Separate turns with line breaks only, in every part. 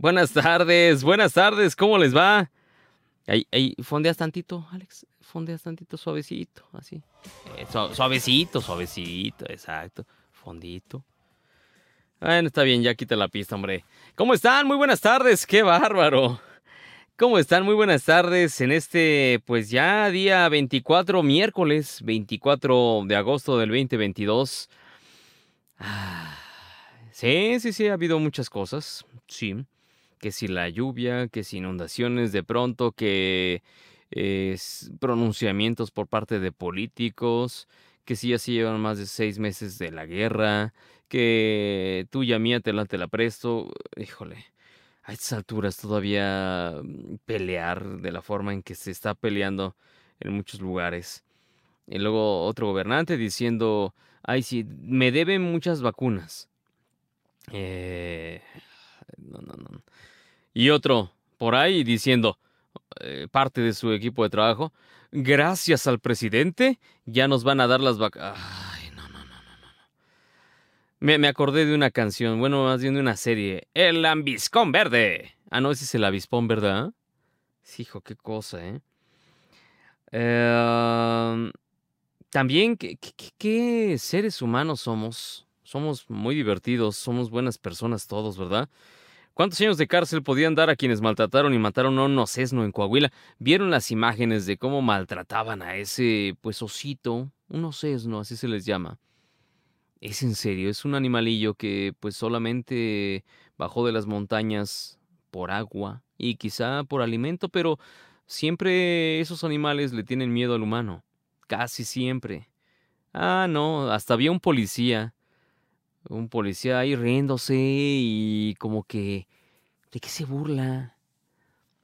Buenas tardes, buenas tardes, ¿cómo les va? Ahí, ahí, fondeas tantito, Alex, fondeas tantito suavecito, así. Eh, suavecito, suavecito, exacto. Fondito. Bueno, está bien, ya quita la pista, hombre. ¿Cómo están? Muy buenas tardes, qué bárbaro. ¿Cómo están? Muy buenas tardes en este, pues ya día 24, miércoles 24 de agosto del 2022. Ah, sí, sí, sí, ha habido muchas cosas, sí. Que si la lluvia, que si inundaciones de pronto, que pronunciamientos por parte de políticos, que si ya se llevan más de seis meses de la guerra, que tuya mía te la, te la presto, híjole a estas alturas todavía mm, pelear de la forma en que se está peleando en muchos lugares. Y luego otro gobernante diciendo, ay, sí, me deben muchas vacunas. Eh, no, no, no. Y otro por ahí diciendo, eh, parte de su equipo de trabajo, gracias al presidente ya nos van a dar las vacunas. Me, me, acordé de una canción, bueno, más bien de una serie. El Ambiscón Verde. Ah, no, ese es el Avispón, ¿verdad? Sí, hijo, qué cosa, ¿eh? Em, también, ¿qué, ¿qué, seres humanos somos? Somos muy divertidos, somos buenas personas todos, ¿verdad? ¿Cuántos años de cárcel podían dar a quienes maltrataron y mataron a un osesno en Coahuila? ¿Vieron las imágenes de cómo maltrataban a ese, pues, osito? Un osesno, así se les llama. Es en serio, es un animalillo que pues solamente bajó de las montañas por agua y quizá por alimento, pero siempre esos animales le tienen miedo al humano. Casi siempre. Ah, no, hasta había un policía. Un policía ahí riéndose y como que... ¿De qué se burla?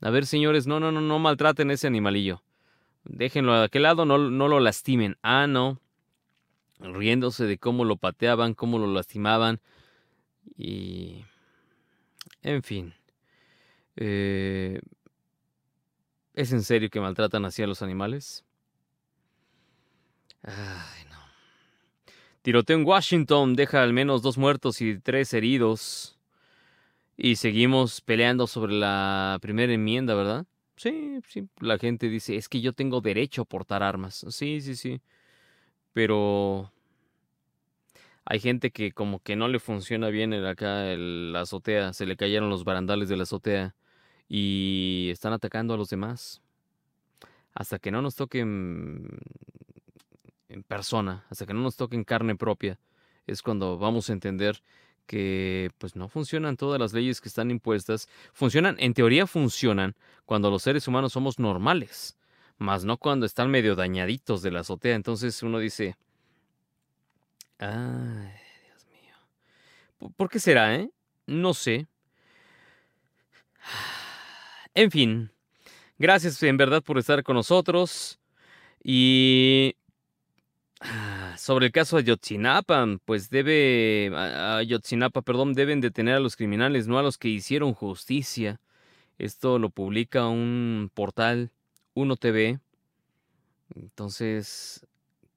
A ver, señores, no, no, no, no maltraten ese animalillo. Déjenlo a aquel lado, no, no lo lastimen. Ah, no riéndose de cómo lo pateaban, cómo lo lastimaban y... En fin. Eh, ¿Es en serio que maltratan así a los animales? No. Tiroteo en Washington deja al menos dos muertos y tres heridos. Y seguimos peleando sobre la primera enmienda, ¿verdad? Sí, sí. La gente dice, es que yo tengo derecho a portar armas. Sí, sí, sí pero hay gente que como que no le funciona bien el acá el, la azotea, se le cayeron los barandales de la azotea y están atacando a los demás. Hasta que no nos toquen en persona, hasta que no nos toquen carne propia, es cuando vamos a entender que pues no funcionan todas las leyes que están impuestas. Funcionan, en teoría funcionan cuando los seres humanos somos normales más no cuando están medio dañaditos de la azotea. Entonces uno dice, ay, Dios mío. ¿Por qué será, eh? No sé. En fin, gracias en verdad por estar con nosotros. Y sobre el caso Ayotzinapa, pues debe, Ayotzinapa, perdón, deben detener a los criminales, no a los que hicieron justicia. Esto lo publica un portal 1TV. Entonces,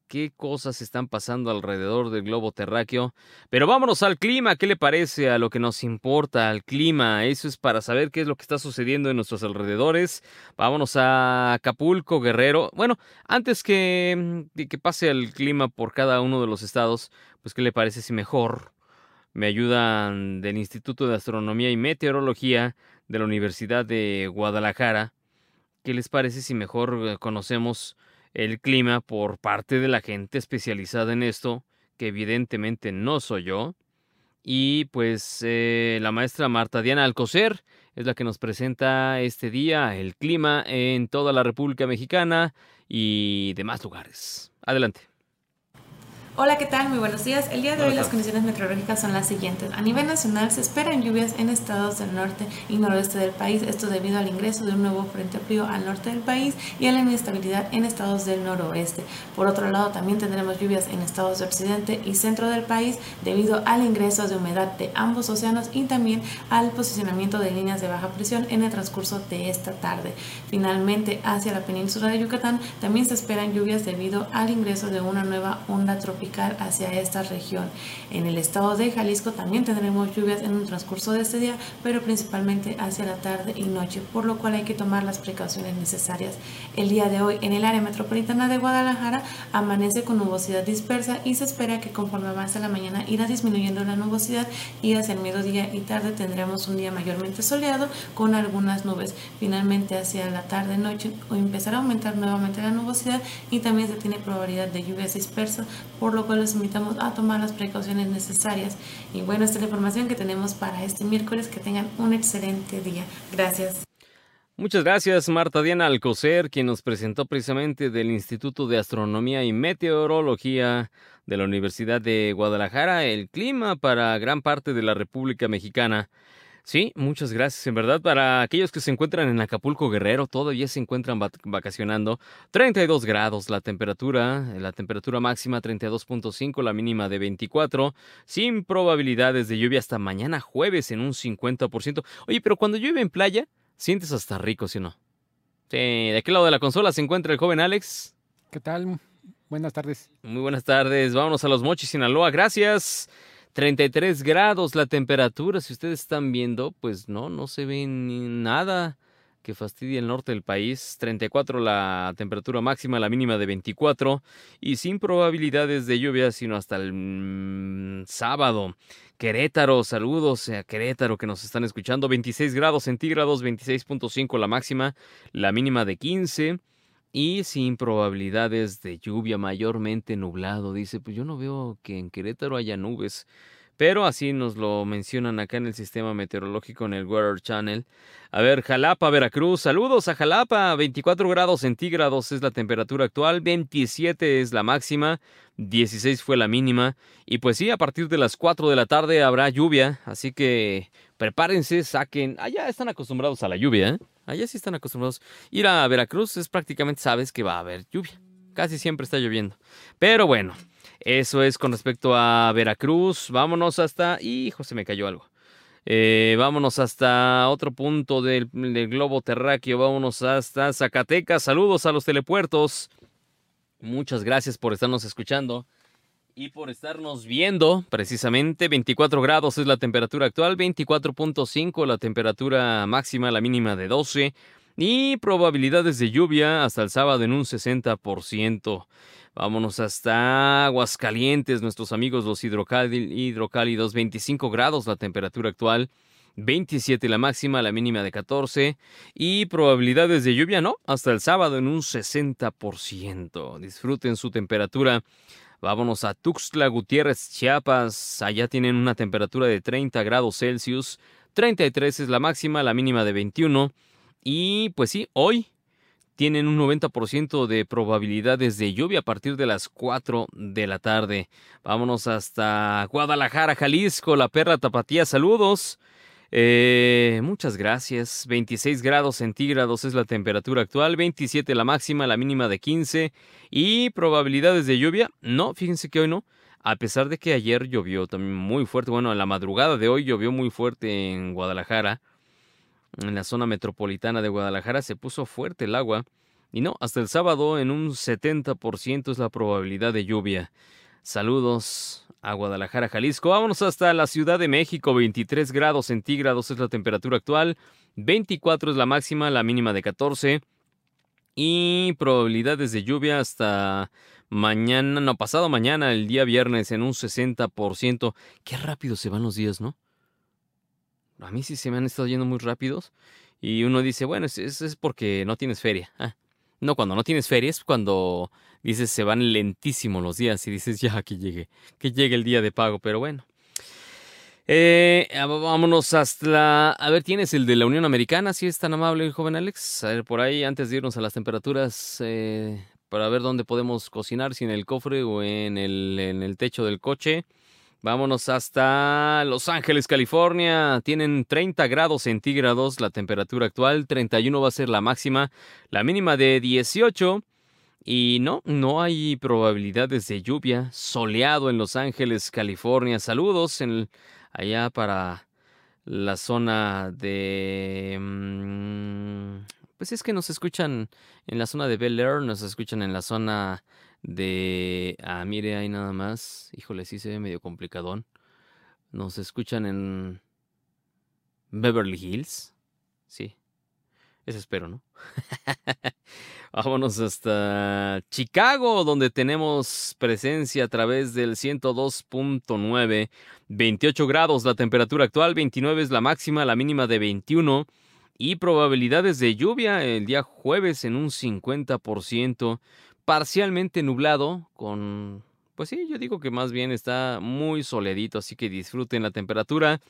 ¿qué cosas están pasando alrededor del globo terráqueo? Pero vámonos al clima, ¿qué le parece a lo que nos importa, al clima? Eso es para saber qué es lo que está sucediendo en nuestros alrededores. Vámonos a Acapulco, Guerrero. Bueno, antes que, que pase el clima por cada uno de los estados, pues ¿qué le parece si mejor me ayudan del Instituto de Astronomía y Meteorología de la Universidad de Guadalajara? ¿Qué les parece si mejor eh, conocemos el clima por parte de la gente especializada en esto, que evidentemente no soy yo? Y pues eh, la maestra Marta Diana Alcocer es la que nos presenta este día el clima en toda la República Mexicana y demás lugares. Adelante.
Hola, ¿qué tal? Muy buenos días. El día de hoy las condiciones meteorológicas son las siguientes. A nivel nacional se esperan lluvias en estados del norte y noroeste del país, esto debido al ingreso de un nuevo frente frío al norte del país y a la inestabilidad en estados del noroeste. Por otro lado, también tendremos lluvias en estados de occidente y centro del país debido al ingreso de humedad de ambos océanos y también al posicionamiento de líneas de baja presión en el transcurso de esta tarde. Finalmente, hacia la península de Yucatán también se esperan lluvias debido al ingreso de una nueva onda tropical hacia esta región. En el estado de Jalisco también tendremos lluvias en un transcurso de este día, pero principalmente hacia la tarde y noche, por lo cual hay que tomar las precauciones necesarias. El día de hoy en el área metropolitana de Guadalajara amanece con nubosidad dispersa y se espera que conforme avance la mañana irá disminuyendo la nubosidad y hacia el mediodía y tarde tendremos un día mayormente soleado con algunas nubes. Finalmente hacia la tarde noche empezará a aumentar nuevamente la nubosidad y también se tiene probabilidad de lluvias dispersas, por lo cual les invitamos a tomar las precauciones necesarias. Y bueno, esta es la información que tenemos para este miércoles. Que tengan un excelente día. Gracias.
Muchas gracias, Marta Diana Alcocer, quien nos presentó precisamente del Instituto de Astronomía y Meteorología de la Universidad de Guadalajara el clima para gran parte de la República Mexicana. Sí, muchas gracias. En verdad, para aquellos que se encuentran en Acapulco Guerrero, todavía se encuentran vacacionando. 32 grados la temperatura, la temperatura máxima 32.5, la mínima de 24, sin probabilidades de lluvia hasta mañana jueves en un 50%. Oye, pero cuando llueve en playa, sientes hasta rico, ¿sí o no? Sí, ¿de aquel lado de la consola se encuentra el joven Alex?
¿Qué tal? Buenas tardes.
Muy buenas tardes. Vámonos a los Mochis, Sinaloa. Gracias. 33 grados la temperatura. Si ustedes están viendo, pues no, no se ve ni nada que fastidie el norte del país. 34 la temperatura máxima, la mínima de 24. Y sin probabilidades de lluvia, sino hasta el mm, sábado. Querétaro, saludos a Querétaro que nos están escuchando. 26 grados centígrados, 26.5 la máxima, la mínima de 15 y sin probabilidades de lluvia, mayormente nublado. Dice, pues yo no veo que en Querétaro haya nubes, pero así nos lo mencionan acá en el sistema meteorológico en el Weather Channel. A ver, Jalapa, Veracruz, saludos a Jalapa, 24 grados centígrados es la temperatura actual, 27 es la máxima, 16 fue la mínima, y pues sí, a partir de las 4 de la tarde habrá lluvia, así que prepárense, saquen, allá ah, están acostumbrados a la lluvia, ¿eh? Allá sí están acostumbrados. Ir a Veracruz es prácticamente sabes que va a haber lluvia. Casi siempre está lloviendo. Pero bueno, eso es con respecto a Veracruz. Vámonos hasta... Hijo, se me cayó algo. Eh, vámonos hasta otro punto del, del, globo terráqueo. Vámonos hasta Zacatecas. Saludos a los telepuertos. Muchas gracias por estarnos escuchando y por estarnos viendo. Precisamente 24 grados es la temperatura actual, 24.5 la temperatura máxima, la mínima de 12 y probabilidades de lluvia hasta el sábado en un 60%. Vámonos hasta Aguascalientes, nuestros amigos los hidrocálidos, 25 grados la temperatura actual. 27 la máxima, la mínima de 14 y probabilidades de lluvia no, hasta el sábado en un 60%. Disfruten su temperatura Vámonos a Tuxtla Gutiérrez, Chiapas. Allá tienen una temperatura de 30 grados Celsius. 33 es la máxima, la mínima de 21. Y pues sí, hoy tienen un 90% de probabilidades de lluvia a partir de las 4 de la tarde. Vámonos hasta Guadalajara, Jalisco, la perra tapatía. Saludos. Eh, muchas gracias. 26 grados centígrados es la temperatura actual, 27 la máxima, la mínima de 15 y probabilidades de lluvia. No, fíjense que hoy no. A pesar de que ayer llovió también muy fuerte, bueno, en la madrugada de hoy llovió muy fuerte en Guadalajara, en la zona metropolitana de Guadalajara se puso fuerte el agua. Y no, hasta el sábado en un 70% es la probabilidad de lluvia. Saludos a Guadalajara, Jalisco. Vámonos hasta la Ciudad de México, 23 grados centígrados es la temperatura actual, 24 es la máxima, la mínima de 14 y probabilidades de lluvia hasta mañana, no, pasado mañana, el día viernes en un 60%. Qué rápido se van los días, ¿no? A mí sí se me han estado yendo muy rápidos y uno dice, bueno, es, es porque no tienes feria. Ah, no, cuando no tienes feria es cuando dices se van lentísimo los días y dices ya que llegue, que llegue el día de pago, pero bueno. Eh, vámonos hasta la... A ver, ¿tienes el de la Unión Americana? Si es tan amable el joven Alex. A ver, por ahí, antes de irnos a las temperaturas, eh, para ver dónde podemos cocinar, si en el cofre o en el, en el techo del coche. Vámonos hasta Los Ángeles, California. Tienen 30 grados centígrados la temperatura actual, 31 va a ser la máxima, la mínima de 18. Y no, no hay probabilidades de lluvia. Soleado en Los Ángeles, California. Saludos en, allá para la zona de... Mm, pues es que nos escuchan en la zona de Bel Air, nos escuchan en la zona de... Ah, mire, ahí nada más. Híjole, sí se ve medio complicadón. Nos escuchan en Beverly Hills. Sí. Eso espero, ¿no? Vámonos hasta Chicago, donde tenemos presencia a través del 102.9. 28 grados la temperatura actual, 29 es la máxima, la mínima de 21. Y probabilidades de lluvia el día jueves en un 50%, parcialmente nublado, con... Pues sí, yo digo que más bien está muy soledito, así que disfruten la temperatura.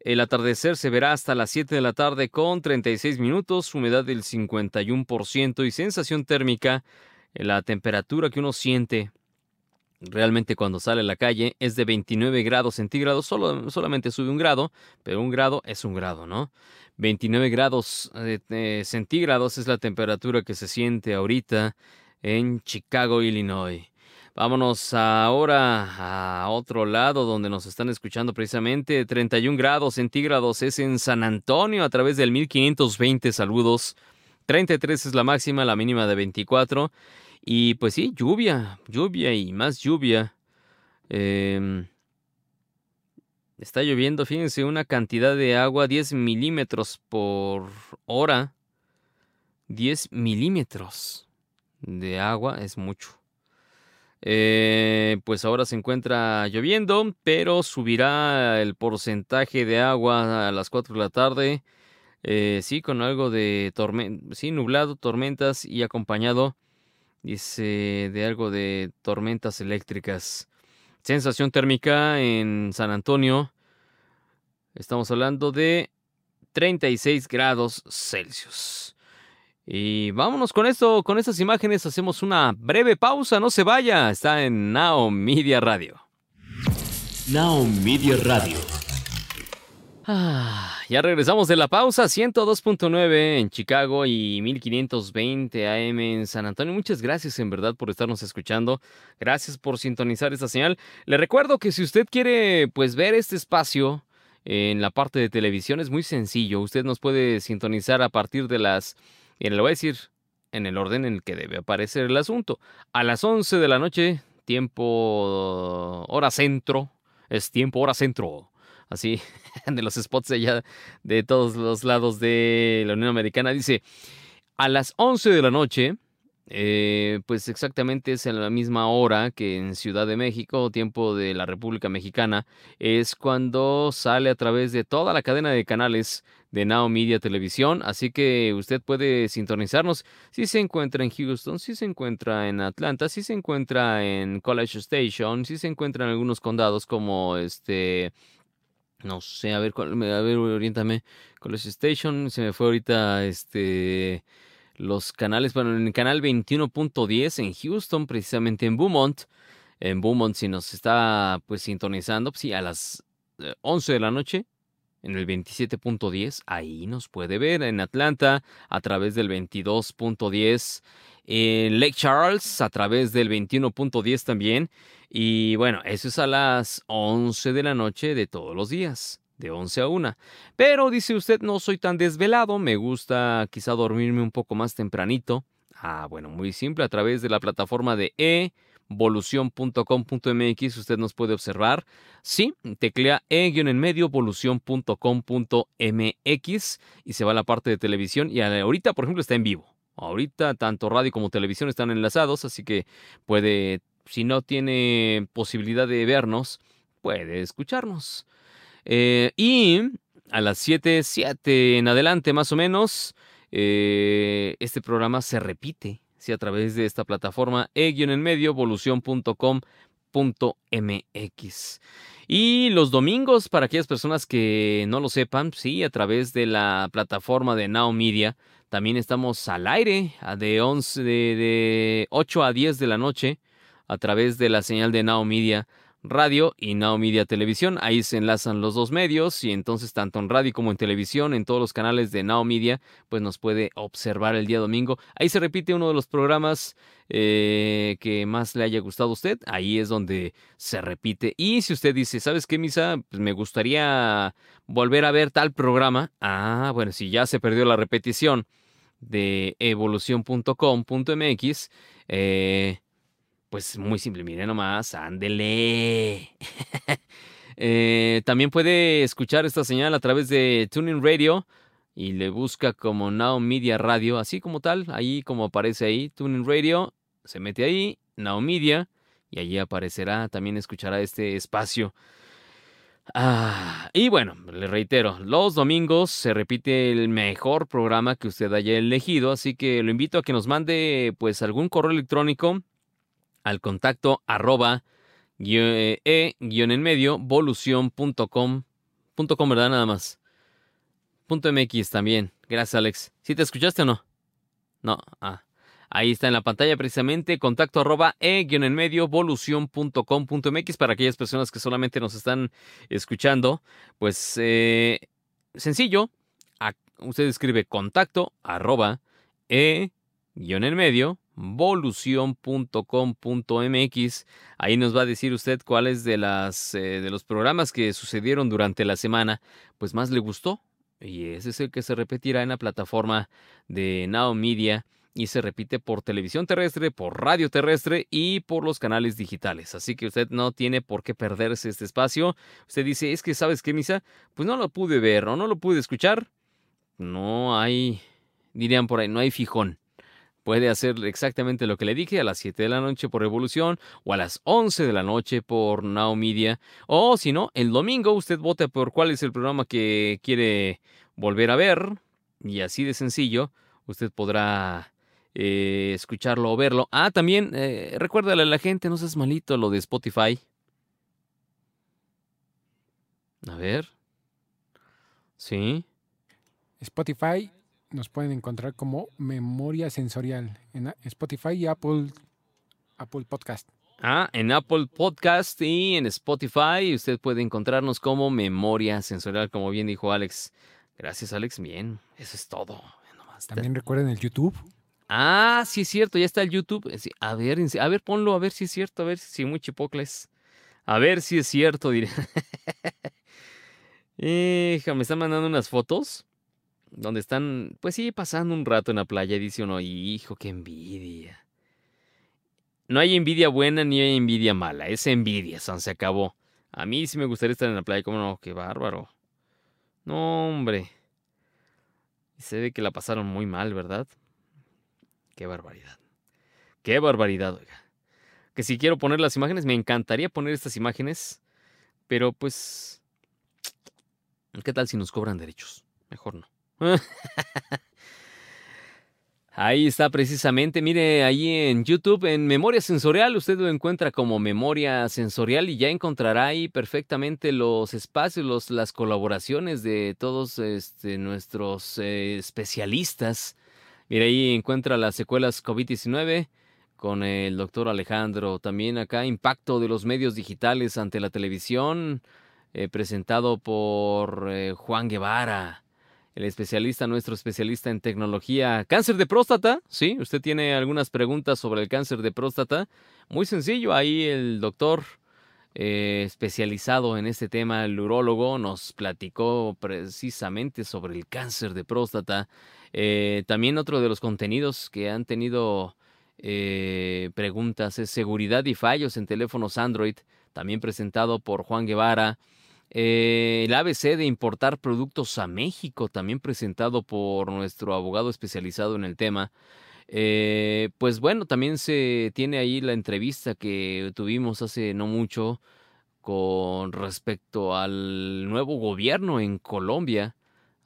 El atardecer se verá hasta las 7 de la tarde con 36 minutos, humedad del 51% y sensación térmica, la temperatura que uno siente realmente cuando sale a la calle es de 29 grados centígrados, Solo, solamente sube un grado, pero un grado es un grado, ¿no? 29 grados eh, centígrados es la temperatura que se siente ahorita en Chicago, Illinois. Vámonos ahora a otro lado donde nos están escuchando precisamente. 31 grados centígrados es en San Antonio a través del 1520. Saludos. 33 es la máxima, la mínima de 24. Y pues sí, lluvia, lluvia y más lluvia. Em, está lloviendo, fíjense, una cantidad de agua, 10 milímetros por hora. 10 milímetros de agua es mucho. Eh, pues ahora se encuentra lloviendo, pero subirá el porcentaje de agua a las 4 de la tarde. Eh, sí, con algo de tormenta, sí, nublado, tormentas y acompañado, de algo de tormentas eléctricas. Sensación térmica en San Antonio. Estamos hablando de 36 grados Celsius. Y vámonos con esto, con estas imágenes hacemos una breve pausa, no se vaya, está en Now Media Radio.
Now Media Radio.
Ah, ya regresamos de la pausa, 102.9 en Chicago y 1520 AM en San Antonio. Muchas gracias en verdad por estarnos escuchando. Gracias por sintonizar esta señal. Le recuerdo que si usted quiere pues ver este espacio en la parte de televisión es muy sencillo. Usted nos puede sintonizar a partir de las y le voy a decir en el orden en el que debe aparecer el asunto. A las 11 de la noche, tiempo hora centro, es tiempo hora centro. Así, de los spots allá de todos los lados de la Unión Americana, dice, a las 11 de la noche, eh, pues exactamente es en la misma hora que en Ciudad de México, tiempo de la República Mexicana, es cuando sale a través de toda la cadena de canales de Now Media Televisión, así que usted puede sintonizarnos si se encuentra en Houston, si se encuentra en Atlanta, si se encuentra en College Station, si se encuentra en algunos condados como este no sé, a ver, a ver, oriéntame. College Station, se me fue ahorita este los canales, bueno, en el canal 21.10 en Houston, precisamente en Beaumont. En Beaumont, si nos está pues sintonizando, pues sí, a las 11 eh, de la noche, en el 27.10, ahí nos puede ver. En Atlanta, a través del 22.10. En Lake Charles, a través del 21.10 también. Y bueno, eso es a las 11 de la noche de todos los días de 11 a 1. Pero dice usted, no soy tan desvelado, me gusta quizá dormirme un poco más tempranito. Ah, bueno, muy simple, a través de la plataforma de evolución.com.mx usted nos puede observar. Sí, teclea e en medio y se va a la parte de televisión y ahorita, por ejemplo, está en vivo. Ahorita tanto radio como televisión están enlazados, así que puede, si no tiene posibilidad de vernos, puede escucharnos. Eh, y a las 7, 7 en adelante más o menos, eh, este programa se repite si a través de esta plataforma e-en medio evolución.com.mx. Y los domingos, para aquellas personas que no lo sepan, sí, a través de la plataforma de Now Media, también estamos al aire de, 11, de, de 8 a 10 de la noche a través de la señal de Now Media radio y Now Media Televisión. Ahí se enlazan los dos medios y entonces tanto en radio como en televisión, en todos los canales de Now Media, pues nos puede observar el día domingo. Ahí se repite uno de los programas eh, que más le haya gustado a usted. Ahí es donde se repite. Y si usted dice, ¿sabes qué, Misa? Pues me gustaría volver a ver tal programa. Ah, bueno, si ya se perdió la repetición de evolución.com.mx, eh, Pues muy simple, mire nomás, ándele. Eh, también puede escuchar esta señal a través de Tuning Radio y le busca como Now Media Radio, así como tal, ahí como aparece ahí, Tuning Radio, se mete ahí, Now Media, y allí aparecerá, también escuchará este espacio. Ah, y bueno, le reitero, los domingos se repite el mejor programa que usted haya elegido, así que lo invito a que nos mande pues algún correo electrónico al contacto arroba e en medio volución.com .com, ¿verdad? Nada más. Punto .mx también. Gracias, Alex. ¿Sí te escuchaste o no? No. Ah. Ahí está en la pantalla precisamente contacto arroba e en medio volución.com.mx para aquellas personas que solamente nos están escuchando. Pues eh, sencillo. usted escribe contacto arroba e en medio volución.com.mx. Ahí nos va a decir usted cuáles de las eh, de los programas que sucedieron durante la semana pues más le gustó y ese es el que se repetirá en la plataforma de Now Media y se repite por televisión terrestre, por radio terrestre y por los canales digitales. Así que usted no tiene por qué perderse este espacio. Usted dice, es que sabes qué, Misa, pues no lo pude ver o no lo pude escuchar. No hay, dirían por ahí, no hay fijón. Puede hacer exactamente lo que le dije a las 7 de la noche por Revolución o a las 11 de la noche por Now Media. O si no, el domingo usted vote por cuál es el programa que quiere volver a ver. Y así de sencillo, usted podrá eh, escucharlo o verlo. Ah, también eh, recuérdale a la gente, no seas malito lo de Spotify. A ver. Sí.
Spotify nos pueden encontrar como Memoria Sensorial en Spotify y Apple, Apple Podcast.
Ah, en Apple Podcast y en Spotify usted puede encontrarnos como Memoria Sensorial, como bien dijo Alex. Gracias, Alex. Bien, eso es todo.
También recuerden el YouTube.
Ah, sí es cierto, ya está el YouTube. A ver, a ver, ponlo, a ver si es cierto, a ver si muy chipocles. A ver si es cierto, diré. Hija, me están mandando unas fotos donde están, pues sí, pasando un rato en la playa y dice uno, hijo, qué envidia. No hay envidia buena ni hay envidia mala, es envidia, son, se acabó. A mí sí me gustaría estar en la playa, como no, qué bárbaro. No, hombre. Se ve que la pasaron muy mal, ¿verdad? Qué barbaridad. Qué barbaridad, oiga. Que si quiero poner las imágenes, me encantaría poner estas imágenes, pero pues... ¿Qué tal si nos cobran derechos? Mejor no. Ahí está precisamente, mire, ahí en YouTube, en Memoria Sensorial, usted lo encuentra como Memoria Sensorial y ya encontrará ahí perfectamente los espacios, las colaboraciones de todos este, nuestros eh, especialistas. Mire, ahí encuentra las secuelas COVID-19 con el doctor Alejandro. También acá impacto de los medios digitales ante la televisión, eh, presentado por eh, Juan Guevara el especialista, nuestro especialista en tecnología. Cáncer de próstata, ¿sí? Usted tiene algunas preguntas sobre el cáncer de próstata. Muy sencillo, ahí el doctor eh, especializado en este tema, el urólogo, nos platicó precisamente sobre el cáncer de próstata. Eh, también otro de los contenidos que han tenido eh, preguntas es seguridad y fallos en teléfonos Android, también presentado por Juan Guevara. Eh, el ABC de importar productos a México, también presentado por nuestro abogado especializado en el tema. Eh, pues bueno, también se tiene ahí la entrevista que tuvimos hace no mucho con respecto al nuevo gobierno en Colombia.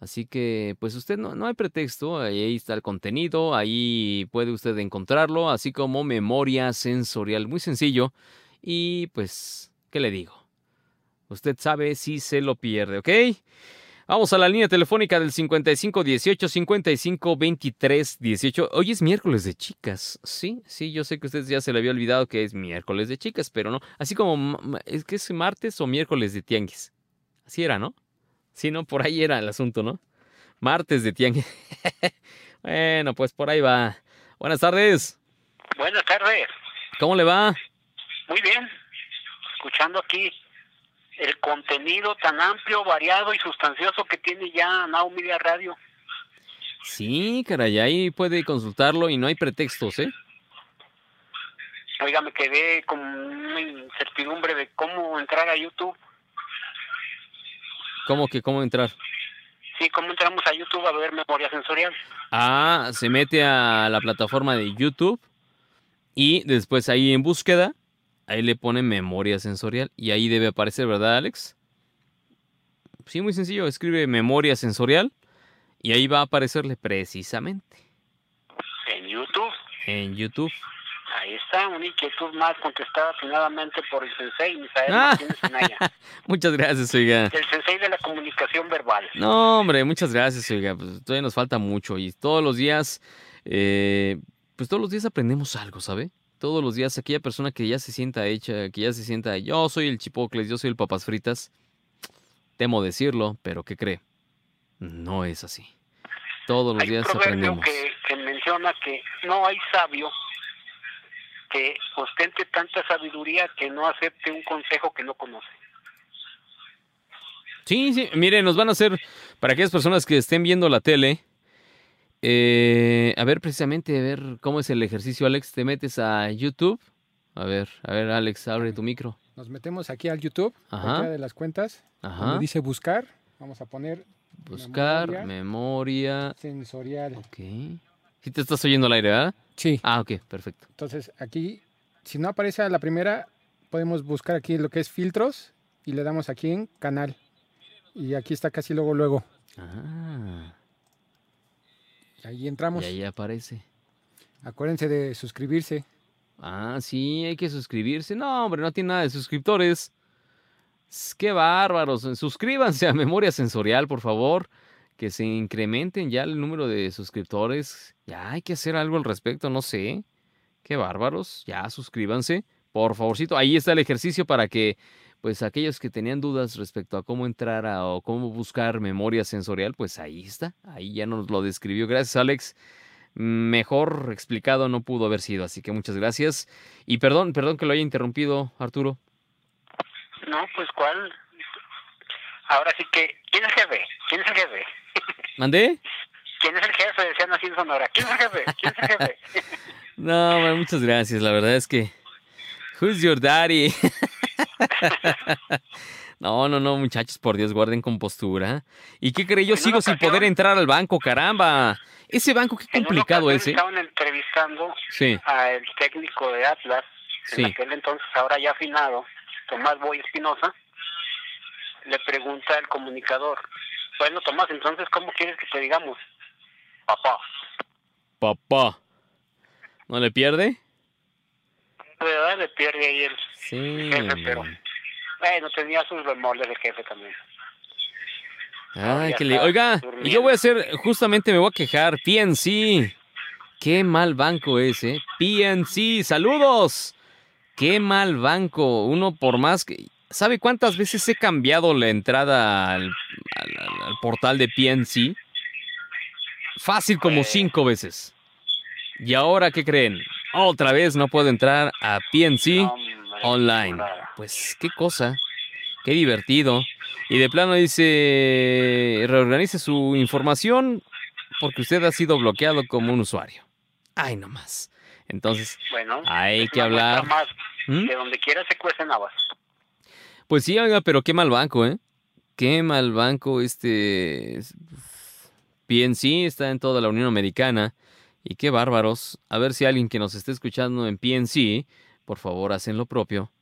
Así que, pues usted no, no hay pretexto, ahí está el contenido, ahí puede usted encontrarlo, así como memoria sensorial, muy sencillo. Y pues, ¿qué le digo? Usted sabe si se lo pierde, ¿ok? Vamos a la línea telefónica del 55 18 55 23 18. Hoy es miércoles de chicas. Sí, sí, yo sé que usted ya se le había olvidado que es miércoles de chicas, pero no. Así como es que es martes o miércoles de tianguis. Así era, ¿no? Sí, no, por ahí era el asunto, ¿no? Martes de tianguis. bueno, pues por ahí va. Buenas tardes.
Buenas tardes.
¿Cómo le va?
Muy bien. Escuchando aquí el contenido tan amplio, variado y sustancioso que tiene ya Now Media Radio.
Sí, caray, ahí puede consultarlo y no hay pretextos, ¿eh?
Oiga, me quedé con una incertidumbre de cómo entrar a YouTube.
¿Cómo que cómo entrar?
Sí, ¿cómo entramos a YouTube a ver memoria sensorial?
Ah, se mete a la plataforma de YouTube y después ahí en búsqueda, ahí le pone memoria sensorial y ahí debe aparecer, ¿verdad, Alex? Sí, muy sencillo, escribe memoria sensorial y ahí va a aparecerle precisamente
En YouTube.
en YouTube.
Ahí está, una inquietud más contestada atinadamente por el sensei Misael
Ah.
Martínez Anaya,
Muchas gracias, oiga.
el sensei de la comunicación verbal.
No, hombre, muchas gracias, oiga. Pues todavía nos falta mucho y todos los días, eh, pues todos los días aprendemos algo, ¿sabe? Todos los días aquella persona que ya se sienta hecha, que ya se sienta, yo soy el chipocles, yo soy el papas fritas, temo decirlo, pero ¿qué cree? No es así. Todos los
Hay un
días
proverbio
aprendemos.
que, que menciona que no hay sabio que ostente tanta sabiduría que no acepte un consejo que no conoce.
Sí, sí, mire, nos van a hacer, para aquellas personas que estén viendo la tele, eh, a ver precisamente, a ver cómo es el ejercicio, Alex, te metes a YouTube. A ver, a ver, Alex, abre tu micro.
Nos metemos aquí al YouTube,
Ajá.
de las cuentas,
Ajá.
donde dice buscar. Vamos a poner
Buscar,
memoria.
memoria.
sensorial.
Ok. Si te estás oyendo al aire, ¿verdad?
Sí,
Ah, ok, perfecto.
entonces aquí, si no aparece a la primera, podemos buscar aquí lo que es filtros y le damos aquí en canal. Y aquí está casi luego, luego.
Ah,
Y ahí entramos.
y ahí aparece.
Acuérdense de suscribirse.
Ah, sí, hay que suscribirse. No, hombre, no tiene nada de suscriptores. Qué bárbaros. Suscríbanse a Memoria Sensorial, por favor. Que se incrementen ya el número de suscriptores. Ya hay que hacer algo al respecto, no sé. Qué bárbaros. Ya suscríbanse. Por favorcito. Ahí está el ejercicio para que, pues, aquellos que tenían dudas respecto a cómo entrar a, o cómo buscar memoria sensorial, pues ahí está. Ahí ya nos lo describió. Gracias, Alex mejor explicado no pudo haber sido, así que muchas gracias. Y perdón, perdón que lo haya interrumpido, Arturo.
No, pues cuál. Ahora sí que, ¿quién es el jefe? ¿Quién es el jefe?
¿Mandé?
¿Quién es el jefe? Decían así en Sonora. ¿Quién es el jefe? ¿Quién es el jefe?
No, bueno, muchas gracias. La verdad es que. Who's your daddy? No, no, no, muchachos, por Dios, guarden compostura. ¿Y qué cree? Yo
En
sigo sin poder entrar al banco, caramba. Ese banco, qué complicado ese.
Estaban entrevistando
Sí,
al técnico de Atlas,
Sí.
en aquel entonces, ahora ya afinado, Tomás Boy Espinosa, le pregunta al comunicador, bueno Tomás, entonces, ¿cómo quieres que te digamos? Papá.
papá. ¿No le pierde?
Verdad le pierde ahí el
Sí.
jefe, pero bueno, tenía sus bemoles el jefe también.
Ay, que le... Oiga, y yo voy a hacer, justamente me voy a quejar. PNC. Qué mal banco es, ¿eh? PNC, saludos. Qué mal banco. Uno por más que... ¿Sabe cuántas veces he cambiado la entrada al, al- al- al portal de PNC? Fácil como
Pues-
cinco veces. ¿Y ahora qué creen? Otra vez no puedo entrar a PNC online. Pues qué cosa, qué divertido. Y de plano dice, reorganice su información porque usted ha sido bloqueado como un usuario. Ay, no más. Entonces,
Bueno,
hay que hablar.
Más,
¿Mm?
de donde quiera se cuecen habas.
Pues sí, oiga, pero qué mal banco, ¿eh? Qué mal banco este... PNC está en toda la Unión Americana. Y qué bárbaros. A ver si alguien que nos esté escuchando en PNC, por favor, hacen lo propio.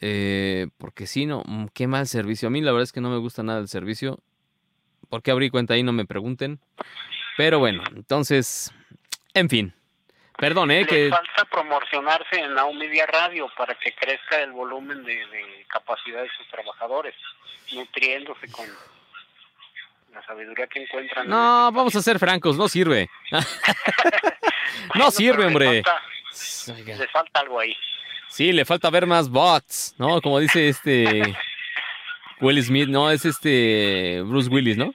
Eh, porque si no, mm, qué mal servicio. A mí la verdad es que no me gusta nada el servicio. ¿Por qué abrí cuenta ahí? No me pregunten. Pero bueno, entonces, en fin. Perdón, ¿eh?
Les
Que...
falta promocionarse en Now Media Radio para que crezca el volumen de, de capacidad de sus trabajadores, nutriéndose con la sabiduría que encuentran. en
No,
este
vamos a ser francos, no sirve. no sirve, hombre.
Les falta,
Oiga.
les falta algo ahí.
Sí, le falta ver más bots, ¿no? Como dice este Will Smith, no, es este Bruce Willis, ¿no?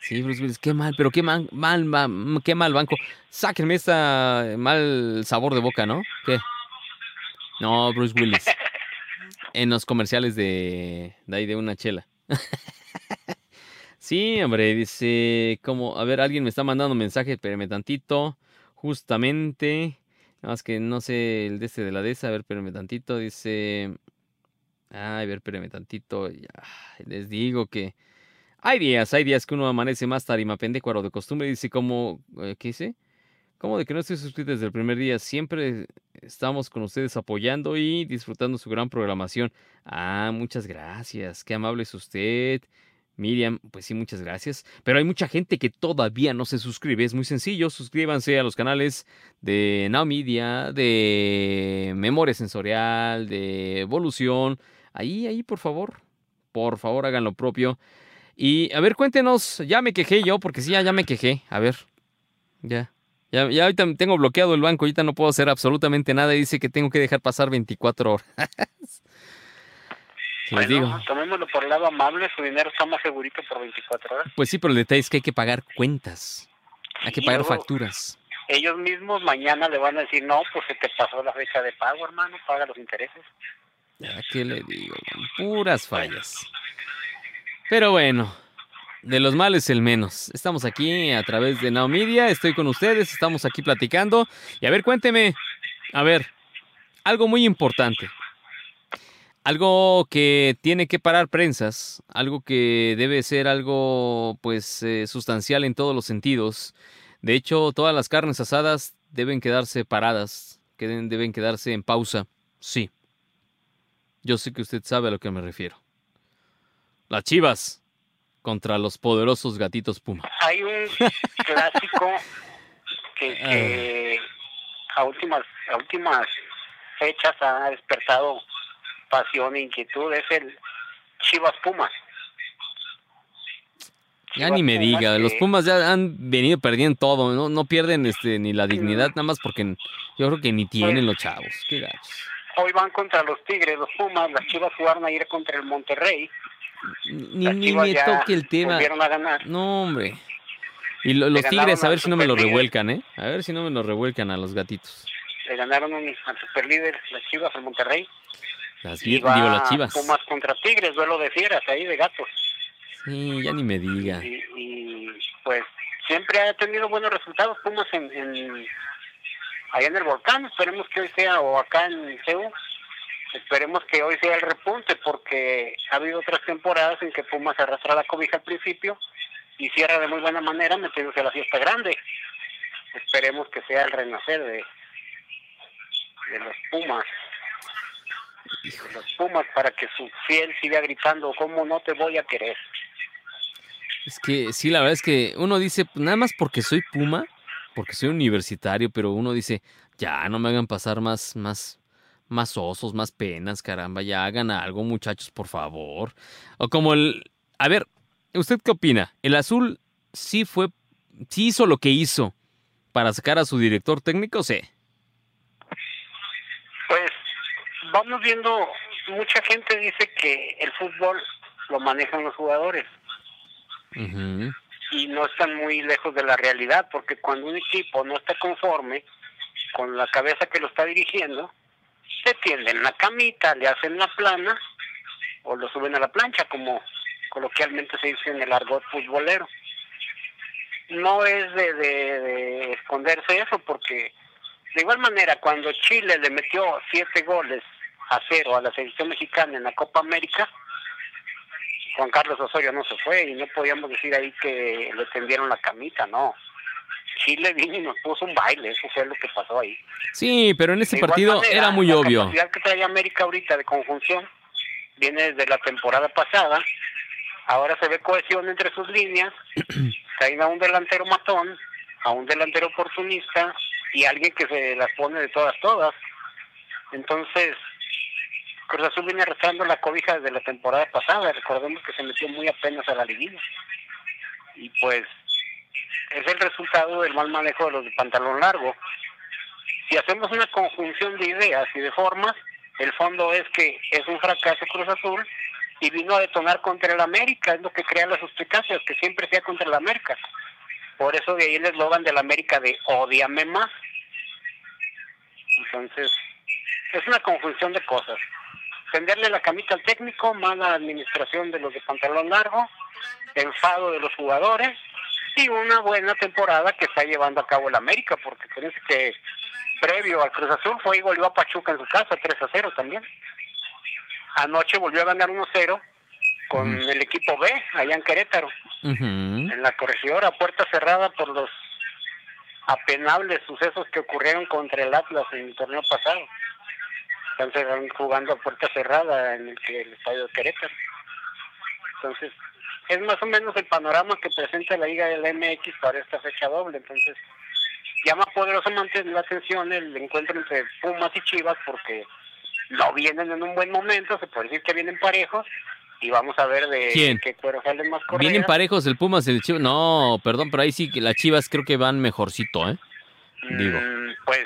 Sí, Bruce Willis, qué mal, pero qué mal, mal, mal- qué mal banco. Sáquenme esta mal sabor de boca, ¿no? ¿Qué? No, Bruce Willis. En los comerciales de, de ahí de una chela. Sí, hombre, dice, como, a ver, alguien me está mandando mensaje, espérame tantito. Justamente, Nada más que no sé el de este de la DESA. A ver, espérenme tantito. Dice. Ay, a ver, espérenme tantito. Ya, les digo que. Hay días, hay días que uno amanece más tarima pendecuaro de costumbre. Dice, como. eh, ¿Qué dice? Como de que no estoy suscrito desde el primer día. Siempre estamos con ustedes apoyando y disfrutando su gran programación. Ah, muchas gracias. Qué amable es usted. Miriam, pues sí, muchas gracias. Pero hay mucha gente que todavía no se suscribe. Es muy sencillo. Suscríbanse a los canales de Now Media, de Memoria Sensorial, de Evolución. Ahí, ahí, por favor. Por favor, hagan lo propio. Y a ver, cuéntenos. Ya me quejé yo, porque sí, ya, me quejé. A ver. Ya. Ya, ya ahorita tengo bloqueado el banco. Ahorita no puedo hacer absolutamente nada. Dice que tengo que dejar pasar 24 horas. Les digo.
Tomémoslo por el lado amable, su dinero está más segurito por 24 horas.
Pues sí, pero el detalle es que hay que pagar cuentas. Hay que pagar
luego-
facturas.
Ellos mismos mañana le van a decir, no, pues se te pasó la fecha de pago, hermano, paga los intereses.
Ya, ¿qué le digo? Puras fallas. Pero bueno, de los males el menos. Estamos aquí a través de Now Media, estoy con ustedes, estamos aquí platicando. Y a ver, cuénteme, a ver, algo muy importante. Algo que tiene que parar prensas, algo que debe ser algo pues eh, sustancial en todos los sentidos. De hecho, todas las carnes asadas deben quedarse paradas, deben quedarse en pausa. Sí. Yo sé que usted sabe a lo que me refiero. Las chivas contra los poderosos gatitos Puma.
Hay un clásico que, que a últimas a últimas fechas ha despertado pasión e inquietud, es el Chivas Pumas.
Ya
Chivas
ni me
Pumas
diga, los Pumas ya han venido perdiendo todo, no, no pierden este ni la dignidad nada más porque yo creo que ni tienen los chavos. Qué gachos.
Hoy van contra los Tigres, los Pumas, las Chivas jugaron ayer contra el Monterrey.
Ni, ni me toque el tema.
volvieron a ganar.
No, hombre. Y lo- los tigres, a ver si no me lo revuelcan, ¿eh? A ver si no me lo revuelcan a los gatitos.
Le ganaron un, al superlíder las Chivas al Monterrey.
Las,
Y
vi-
va
digo, las chivas.
Pumas contra Tigres, duelo de fieras ahí de gatos.
Sí, ya ni me diga.
Y, y, pues siempre ha tenido buenos resultados Pumas en, en allá en el volcán. Esperemos que hoy sea, o acá en CEU, esperemos que hoy sea el repunte, porque ha habido otras temporadas en que Pumas arrastra la cobija al principio y cierra de muy buena manera metiéndose a la fiesta grande. Esperemos que sea el renacer de, de los Pumas. Los Pumas para que su fiel siga gritando, ¿cómo no te voy a querer?
Es que sí, la verdad es que uno dice, pues, nada más porque soy Puma, porque soy universitario, pero uno dice, ya no me hagan pasar más, más, más osos, más penas, caramba, ya hagan algo, muchachos, por favor. O como el, a ver, ¿usted qué opina? ¿El azul sí fue, sí hizo lo que hizo para sacar a su director técnico? Sí.
Pues vamos viendo, mucha gente dice que el fútbol lo manejan los jugadores y no están muy lejos de la realidad, porque cuando un equipo no está conforme con la cabeza que lo está dirigiendo, se tienden la camita, le hacen la plana o lo suben a la plancha, como coloquialmente se dice en el argot futbolero. No es de, de- de esconderse eso, porque de igual manera, cuando Chile le metió siete goles a cero a la selección mexicana en la Copa América, Juan Carlos Osorio no se fue y no podíamos decir ahí que le tendieron la camita, no. Chile vino y nos puso un baile, eso fue lo que pasó ahí.
Sí, pero en ese
De
partido
manera,
era muy
la
obvio.
capacidad que trae América ahorita de conjunción viene desde la temporada pasada. Ahora se ve cohesión entre sus líneas. Traen a un delantero matón, a un delantero oportunista y alguien que se las pone de todas, todas. Entonces, Cruz Azul viene arrastrando la cobija desde la temporada pasada. Recordemos que se metió muy apenas a la liguilla. Y pues, es el resultado del mal manejo de los de pantalón largo si hacemos una conjunción de ideas y de formas, el fondo es que es un fracaso Cruz Azul y vino a detonar contra el América, es lo que crea las suspicacias, que siempre sea contra el América. Por eso de ahí el eslogan del América de odiame más. Entonces, es una conjunción de cosas. Tenderle la camita al técnico, mala administración de los de pantalón largo, enfado de los jugadores y una buena temporada que está llevando a cabo el América, porque parece que previo al Cruz Azul fue y volvió a Pachuca en su casa, 3 a 0 también. Anoche volvió a ganar 1 0 con el equipo B, allá en Querétaro, en la corregidora, puerta cerrada por los apenables sucesos que ocurrieron contra el Atlas en el torneo pasado. Están jugando a puerta cerrada en el, el estadio de Querétaro. Entonces, es más o menos el panorama que presenta la Liga del MX para esta fecha doble. Entonces, llama poderosamente la atención el encuentro entre Pumas y Chivas porque no vienen en un buen momento, se puede decir que vienen parejos y vamos a ver de qué cuero salen más correas.
Vienen parejos el Pumas y el Chivas. No, perdón, pero ahí sí que las Chivas creo que van mejorcito, ¿eh? Digo.
Mm, pues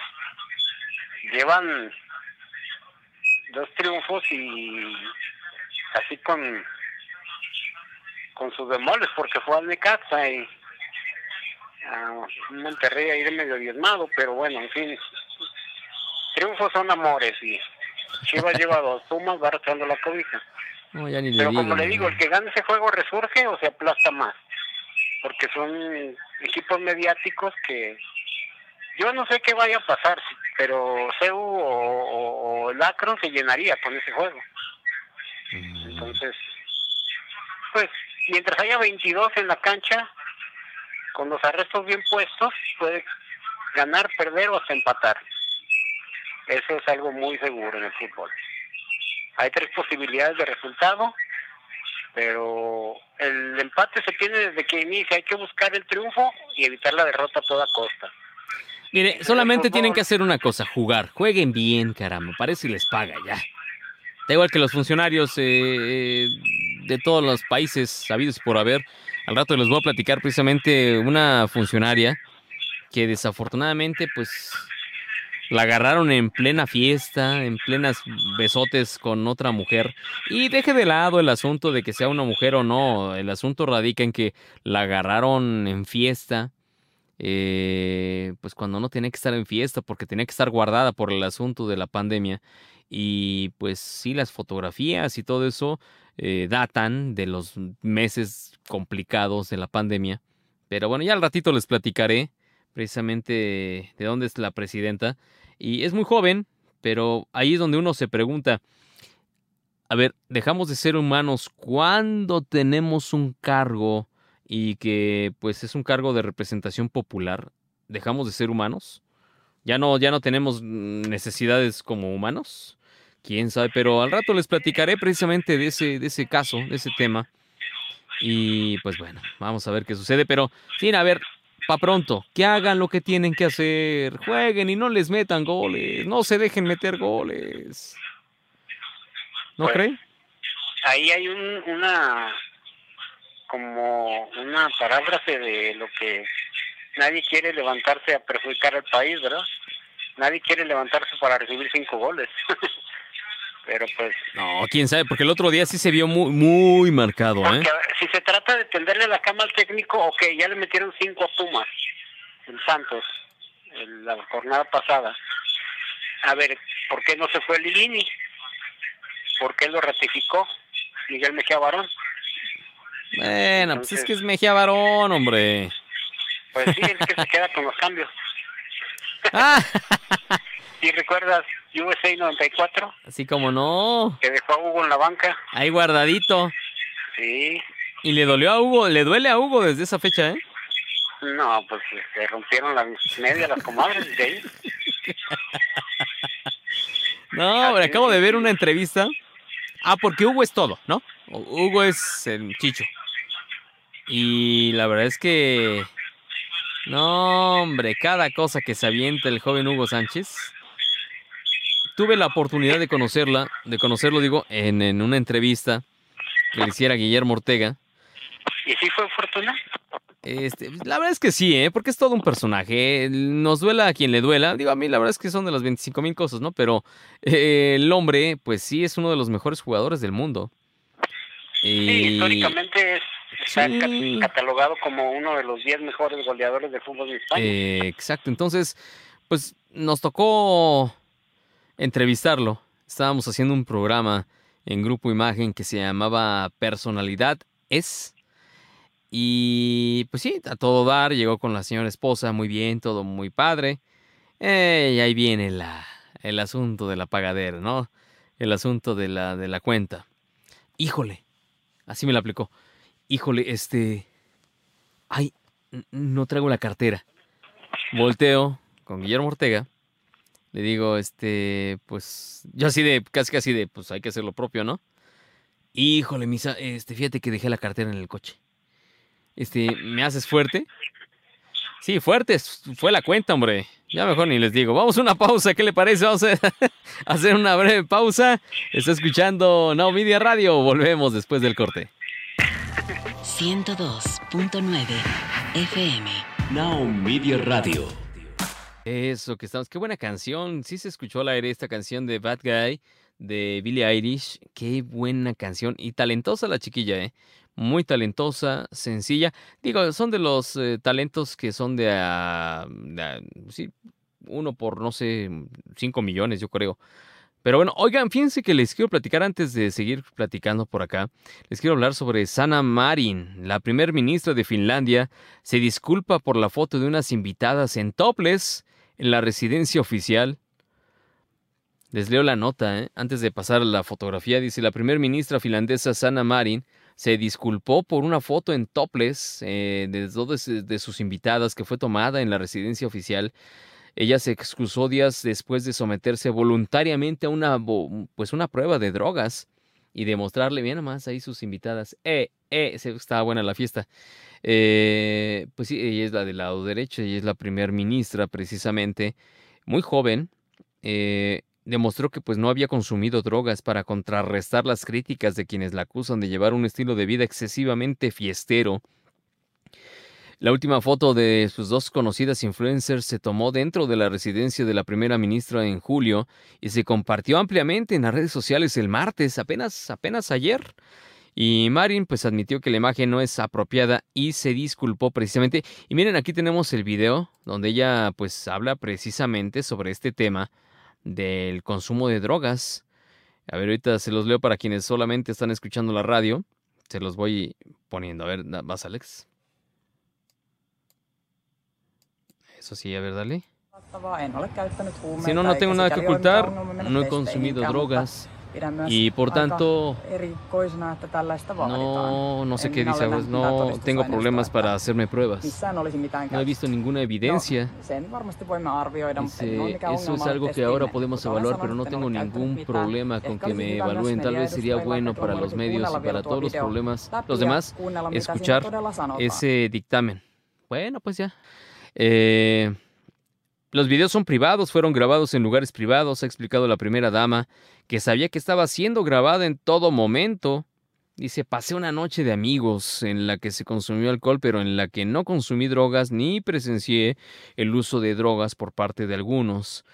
llevan dos triunfos y así con con sus demoles porque fue al Necaxa y a Monterrey ahí de medio diezmado, pero bueno, en fin, triunfos son amores y Chivas lleva dos, Pumas va arrastrando la cobija. pero como le digo, el que gane ese juego resurge o se aplasta más, porque son equipos mediáticos que yo no sé qué vaya a pasar, pero CEU o, el Acron se llenaría con ese juego. Mm. Entonces, pues mientras haya 22 en la cancha, con los arrestos bien puestos, puede ganar, perder o hasta empatar. Eso es algo muy seguro en el fútbol. Hay tres posibilidades de resultado, pero el empate se tiene desde que inicia. Hay que buscar el triunfo y evitar la derrota a toda costa.
Mire, solamente tienen que hacer una cosa, jugar. Jueguen bien, caramba. Parece que les paga ya. Da igual que los funcionarios eh, de todos los países sabidos por haber. Al rato les voy a platicar precisamente una funcionaria que desafortunadamente pues la agarraron en plena fiesta, en plenas besotes con otra mujer. Y deje de lado el asunto de que sea una mujer o no. El asunto radica en que la agarraron en fiesta. Eh, pues cuando no tenía que estar en fiesta porque tenía que estar guardada por el asunto de la pandemia y pues sí las fotografías y todo eso eh, datan de los meses complicados de la pandemia pero bueno ya al ratito les platicaré precisamente de dónde es la presidenta. Y es muy joven, pero ahí es donde uno se pregunta, a ver, dejamos de ser humanos cuando tenemos un cargo y que pues es un cargo de representación popular, dejamos de ser humanos. Ya no, ya no tenemos necesidades como humanos. Quién sabe, pero al rato les platicaré precisamente de ese, de ese caso, de ese tema. Y pues bueno, vamos a ver qué sucede. Pero, sin a ver, pa' pronto, que hagan lo que tienen que hacer, jueguen y no les metan goles, no se dejen meter goles. ¿No pues, creen?
Ahí hay un, una, como una paráfrase de lo que nadie quiere levantarse a perjudicar al país, ¿verdad? Nadie quiere levantarse para recibir cinco goles. pero pues...
No, quién sabe, porque el otro día sí se vio muy, muy marcado, ¿eh?
si se trata de tenderle la cama al técnico, ok, ya le metieron cinco a Pumas, el Santos, en la jornada pasada. A ver, ¿por qué no se fue Lilini? ¿Por qué lo ratificó Miguel Mejía Barón?
Bueno, pues es que es Mejía Barón, hombre.
Pues sí, es que se queda con los cambios. Ah. ¿Y recuerdas USA 94?
Así como no.
Que dejó a Hugo en la banca.
Ahí guardadito.
Sí.
¿Y le dolió a Hugo? ¿Le duele a Hugo desde esa fecha, eh?
No, pues se rompieron las medias las comadres de ahí.
no, acabo de ver una entrevista. Ah, porque Hugo es todo, ¿no? Hugo es el chicho. Y la verdad es que... No, hombre, cada cosa que se avienta el joven Hugo Sánchez tuve la oportunidad de conocerla, de conocerlo, digo, en, en una entrevista que le hiciera Guillermo Ortega.
¿Y sí fue fortuna?
Este, la verdad es que sí, ¿eh? porque es todo un personaje. Nos duela a quien le duela. Digo, a mí la verdad es que son de las 25 mil cosas, ¿no? Pero eh, el hombre, pues sí, es uno de los mejores jugadores del mundo.
Sí, históricamente es, está catalogado como uno de los 10 mejores goleadores de fútbol de España.
Eh, exacto, entonces, pues nos tocó entrevistarlo. Estábamos haciendo un programa en Grupo Imagen que se llamaba Personalidad es. Y pues sí, a todo dar, llegó con la señora esposa, muy bien, todo muy padre. Eh, y ahí viene la, el asunto de la pagadera, ¿no? El asunto de la, de la cuenta. Híjole, así me la aplicó. Híjole, este... Ay, no traigo la cartera. Volteo con Guillermo Ortega. Le digo, este, pues, yo así de, casi casi de, pues hay que hacer lo propio, ¿no? Híjole, misa, este, fíjate que dejé la cartera en el coche. Este, ¿me haces fuerte? Sí, fuerte, fue la cuenta, hombre. Ya mejor ni les digo. Vamos a una pausa, ¿qué le parece? Vamos a hacer una breve pausa. Está escuchando Now Media Radio. Volvemos después del corte.
102.9 FM.
Now Media Radio.
Eso que estamos. Qué buena canción. Sí se escuchó al aire esta canción de Bad Guy de Billie Eilish. Qué buena canción. Y talentosa la chiquilla, ¿eh? Muy talentosa, sencilla. Digo, son de los eh, talentos que son de, ah, de ah, sí, uno por, no sé, cinco millones, yo creo. Pero bueno, oigan, fíjense que les quiero platicar antes de seguir platicando por acá. Les quiero hablar sobre Sanna Marin, la primer ministra de Finlandia. Se disculpa por la foto de unas invitadas en topless en la residencia oficial. Les leo la nota, ¿eh? antes de pasar a la fotografía. Dice, la primer ministra finlandesa Sanna Marin se disculpó por una foto en topless eh, de dos de sus invitadas que fue tomada en la residencia oficial. Ella se excusó días después de someterse voluntariamente a una, pues una prueba de drogas y demostrarle bien más ahí sus invitadas. Eh, eh, estaba buena la fiesta. Eh, pues sí, ella es la del lado derecho, ella es la primer ministra precisamente, muy joven. Eh, demostró que pues no había consumido drogas para contrarrestar las críticas de quienes la acusan de llevar un estilo de vida excesivamente fiestero la última foto de sus dos conocidas influencers se tomó dentro de la residencia de la primera ministra en julio y se compartió ampliamente en las redes sociales el martes, apenas, apenas ayer. Y Marin pues admitió que la imagen no es apropiada y se disculpó precisamente. Y miren, aquí tenemos el video donde ella pues habla precisamente sobre este tema del consumo de drogas. A ver, ahorita se los leo para quienes solamente están escuchando la radio. Se los voy poniendo. A ver, vas Alex. Eso sí, a ver, dale. Si no, no tengo nada que ocultar, no he consumido drogas y por tanto no, no sé qué dice, pues, no tengo problemas para hacerme pruebas. No he visto ninguna evidencia. Dice, eso es algo que ahora podemos evaluar, pero no tengo ningún problema con que me evalúen. Tal vez sería bueno para los medios y para todos los problemas, los demás, escuchar ese dictamen. Bueno, pues ya. Eh, los videos son privados, fueron grabados en lugares privados, ha explicado la primera dama, que sabía que estaba siendo grabada en todo momento. Dice, pasé una noche de amigos en la que se consumió alcohol, pero en la que no consumí drogas ni presencié el uso de drogas por parte de algunos.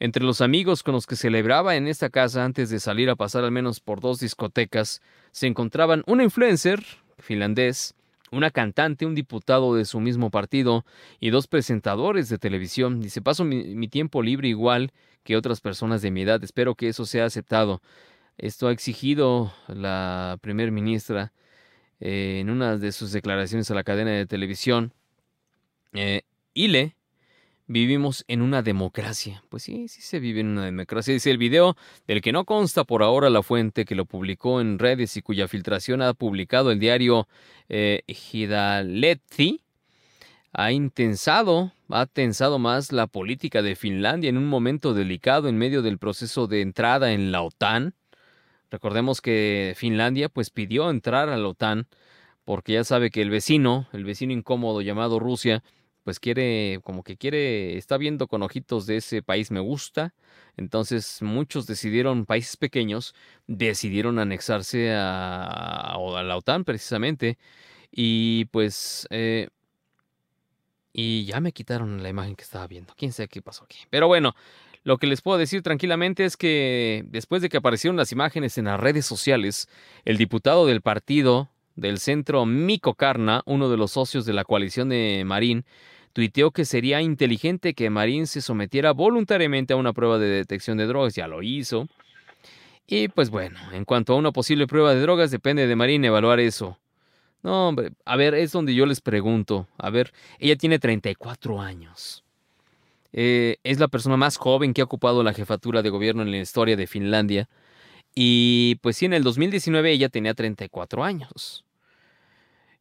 Entre los amigos con los que celebraba en esta casa antes de salir a pasar al menos por dos discotecas, se encontraban una influencer finlandés, una cantante, un diputado de su mismo partido y dos presentadores de televisión. Dice, paso mi, tiempo libre igual que otras personas de mi edad. Espero que eso sea aceptado. Esto ha exigido la primer ministra eh, en una de sus declaraciones a la cadena de televisión. Eh, Ile vivimos en una democracia. Pues sí, sí se vive en una democracia. Dice el video del que no consta por ahora la fuente que lo publicó en redes y cuya filtración ha publicado el diario eh, ha intensado, ha tensado más la política de Finlandia en un momento delicado en medio del proceso de entrada en la OTAN. Recordemos que Finlandia pues pidió entrar a la OTAN porque ya sabe que el vecino, el vecino incómodo llamado Rusia, pues quiere, como que quiere, está viendo con ojitos de ese país me gusta. Entonces muchos decidieron, países pequeños, decidieron anexarse a, a la OTAN precisamente. Y pues... Eh, y ya me quitaron la imagen que estaba viendo. Quién sabe qué pasó aquí. Pero bueno, lo que les puedo decir tranquilamente es que después de que aparecieron las imágenes en las redes sociales, el diputado del partido del centro Mico Carna, uno de los socios de la coalición de Marín, tuiteó que sería inteligente que Marín se sometiera voluntariamente a una prueba de detección de drogas, ya lo hizo. Y pues bueno, en cuanto a una posible prueba de drogas, depende de Marín evaluar eso. No, hombre, a ver, es donde yo les pregunto. A ver, ella tiene 34 años. Eh, es la persona más joven que ha ocupado la jefatura de gobierno en la historia de Finlandia. Y pues sí, en el 2019 ella tenía 34 años.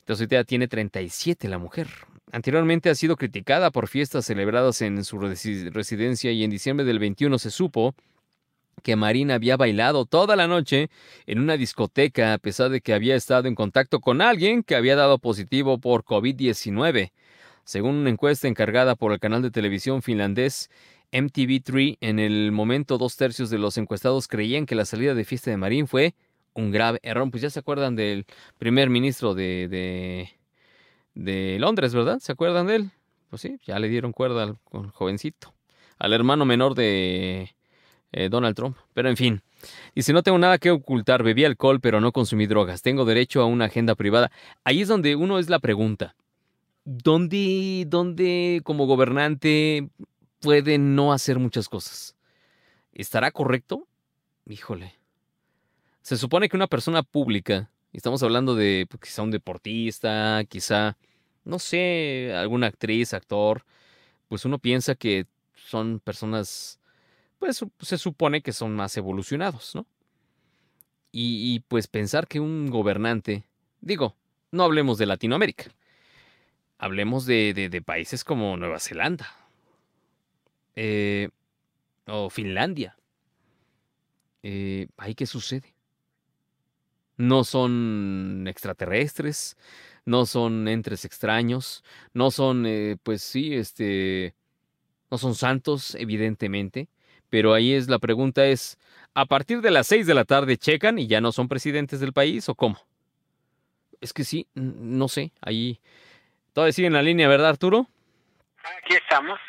Entonces ya tiene 37 la mujer. Anteriormente ha sido criticada por fiestas celebradas en su residencia y en diciembre del 21 se supo que Marina había bailado toda la noche en una discoteca a pesar de que había estado en contacto con alguien que había dado positivo por COVID-19. Según una encuesta encargada por el canal de televisión finlandés MTV3, en el momento dos tercios de los encuestados creían que la salida de fiesta de Marín fue un grave error. Pues ya se acuerdan del primer ministro de, de, de Londres, ¿verdad? ¿Se acuerdan de él? Pues sí, ya le dieron cuerda al, jovencito. Al hermano menor de eh, Donald Trump. Pero en fin. Dice, no tengo nada que ocultar, bebí alcohol, pero no consumí drogas. Tengo derecho a una agenda privada. Ahí es donde uno es la pregunta. ¿dónde, dónde como gobernante puede no hacer muchas cosas? ¿Estará correcto? Híjole. Se supone que una persona pública, estamos hablando de pues, quizá un deportista, quizá, no sé, alguna actriz, actor, pues uno piensa que son personas, pues se supone que son más evolucionados, ¿no? Y, pues pensar que un gobernante, digo, no hablemos de Latinoamérica, Hablemos de, países como Nueva Zelanda eh, o Finlandia. Eh, ¿Ahí qué sucede? No son extraterrestres, no son entes extraños, no son, eh, pues sí, este, no son santos, evidentemente, pero ahí es la pregunta es, ¿a partir de las seis de la tarde checan y ya no son presidentes del país o cómo? Es que sí, no sé, ahí todo sigue en la línea, ¿verdad, Arturo?
Aquí estamos.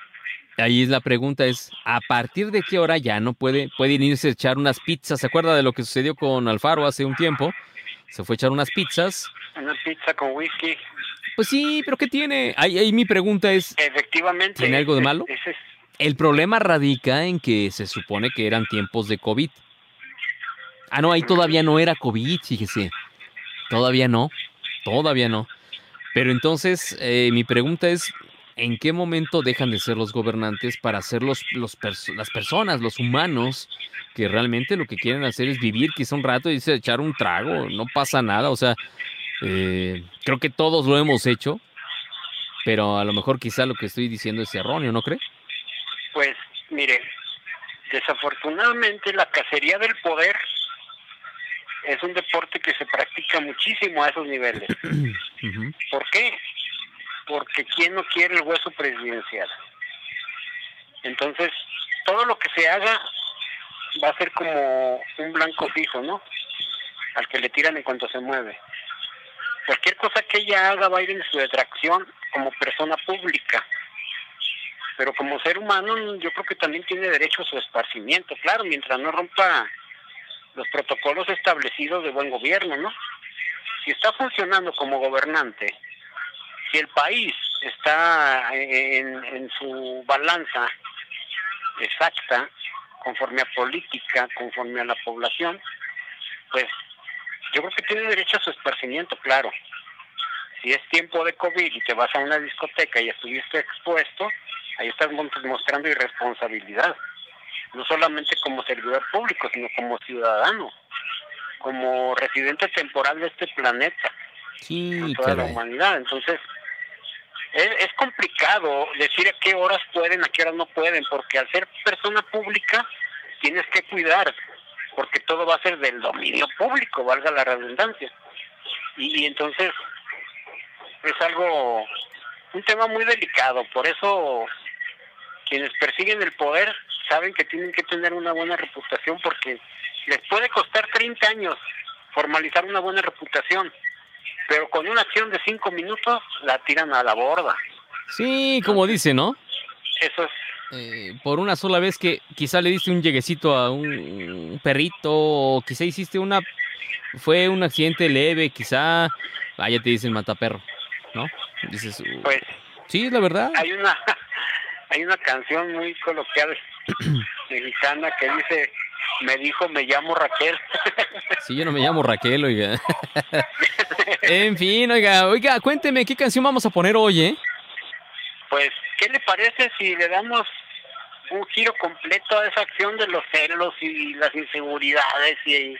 Ahí es la pregunta es, ¿a partir de qué hora ya no puede, pueden irse a echar unas pizzas? ¿Se acuerda de lo que sucedió con Alfaro hace un tiempo? Se fue a echar unas pizzas.
Una pizza con whisky.
Pues sí, pero ¿qué tiene? Ahí, mi pregunta es,
Efectivamente.
¿tiene algo de malo? El problema radica en que se supone que eran tiempos de COVID. Ah, no, ahí todavía no era COVID, fíjese. Todavía no, todavía no. Pero entonces, eh, mi pregunta es, ¿en qué momento dejan de ser los gobernantes para ser los, los las personas, los humanos, que realmente lo que quieren hacer es vivir quizá un rato y echar un trago? No pasa nada, o sea, eh, creo que todos lo hemos hecho, pero a lo mejor quizá lo que estoy diciendo es erróneo, ¿no cree?
Pues, mire, desafortunadamente la cacería del poder es un deporte que se practica muchísimo a esos niveles. ¿Por qué? Porque ¿quién no quiere el hueso presidencial? Entonces, todo lo que se haga va a ser como un blanco fijo, ¿no? Al que le tiran en cuanto se mueve. Cualquier cosa que ella haga va a ir en su detracción como persona pública. Pero como ser humano, yo creo que también tiene derecho a su esparcimiento, claro, mientras no rompa los protocolos establecidos de buen gobierno, ¿no? Si está funcionando como gobernante, si el país está en, en su balanza exacta, conforme a política, conforme a la población, pues yo creo que tiene derecho a su esparcimiento, claro. Si es tiempo de COVID y te vas a una discoteca y estuviste expuesto, ahí estás mostrando irresponsabilidad no solamente como servidor público, sino como ciudadano, como residente temporal de este planeta,
sí,
toda la humanidad. Entonces, es, complicado decir a qué horas pueden, a qué horas no pueden, porque al ser persona pública tienes que cuidar, porque todo va a ser del dominio público, valga la redundancia. Y, y entonces es algo, un tema muy delicado, por eso quienes persiguen el poder saben que tienen que tener una buena reputación porque les puede costar 30 años formalizar una buena reputación, pero con una acción de 5 minutos la tiran a la borda.
Sí, como dice, ¿no?
Eso es.
Eh, por una sola vez que quizá le diste un lleguecito a un perrito o quizá hiciste una... Fue un accidente leve, quizá... Vaya, te dicen mataperro, ¿no? Dices...
Pues...
Sí, la verdad.
Hay una, hay una canción muy coloquial mexicana que dice, me dijo, me llamo Raquel.
sí, yo no me llamo Raquel, oiga. en fin, oiga, oiga, cuénteme, ¿qué canción vamos a poner hoy, eh?
Pues, ¿qué le parece si le damos un giro completo a esa acción de los celos y las inseguridades y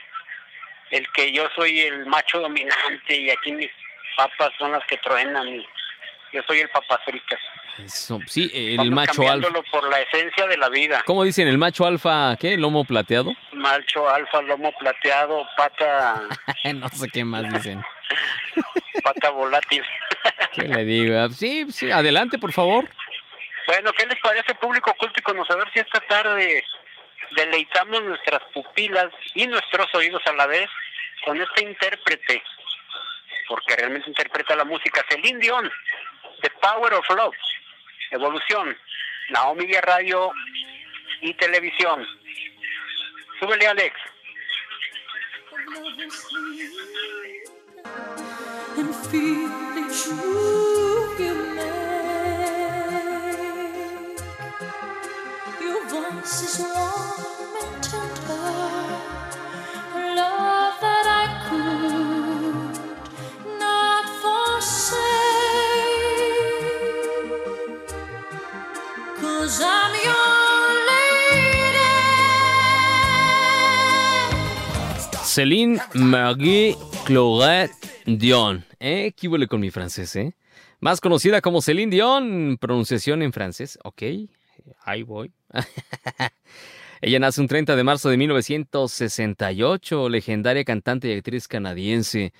el que yo soy el macho dominante y aquí mis papas son las que truenan y yo soy el papafricas.
Eso, sí, el macho alfa.
por la esencia de la vida.
¿Cómo dicen? ¿El macho alfa qué? ¿Lomo plateado?
Macho alfa, lomo plateado, pata...
no sé qué más dicen.
Pata volátil.
¿Qué le digo? Sí, sí, adelante, por favor.
Bueno, ¿qué les parece, público culto y conocedor, si esta tarde deleitamos nuestras pupilas y nuestros oídos a la vez con este intérprete? Porque realmente interpreta la música, Celine Dion, The Power of Love. Evolución, Naomi Vía Radio y Televisión. Súbele, Alex.
and feel the you make. Your voice is warm and tender, a love that I could not forsake. Cause I'm your.
Céline Marguerite Claude Dion. ¿Eh? ¿Qué huele con mi francés, eh? Más conocida como Céline Dion, pronunciación en francés. Ok, ahí voy. Ella nace un 30 de marzo de 1968, legendaria cantante y actriz canadiense.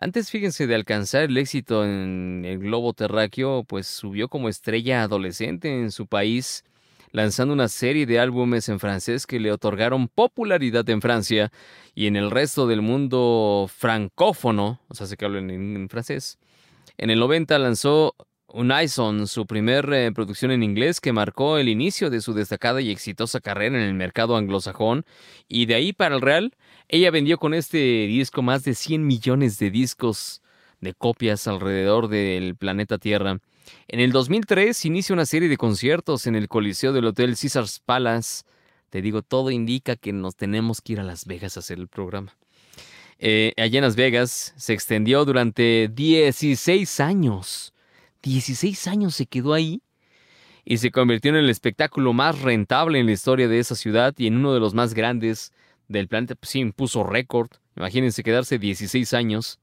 Antes, fíjense, de alcanzar el éxito en el globo terráqueo, pues subió como estrella adolescente en su país lanzando una serie de álbumes en francés que le otorgaron popularidad en Francia y en el resto del mundo francófono, o sea, se que hablan en, francés. En el 90 lanzó Unison, su primer eh, producción en inglés que marcó el inicio de su destacada y exitosa carrera en el mercado anglosajón, y de ahí para el Real, ella vendió con este disco más de 100 millones de discos de copias alrededor del planeta Tierra. En el 2003 inicia una serie de conciertos en el Coliseo del Hotel Caesars Palace. Te digo, todo indica que nos tenemos que ir a Las Vegas a hacer el programa. Eh, allá en Las Vegas se extendió durante 16 años. 16 años se quedó ahí y se convirtió en el espectáculo más rentable en la historia de esa ciudad y en uno de los más grandes del planeta. Pues sí, impuso récord. Imagínense quedarse 16 años,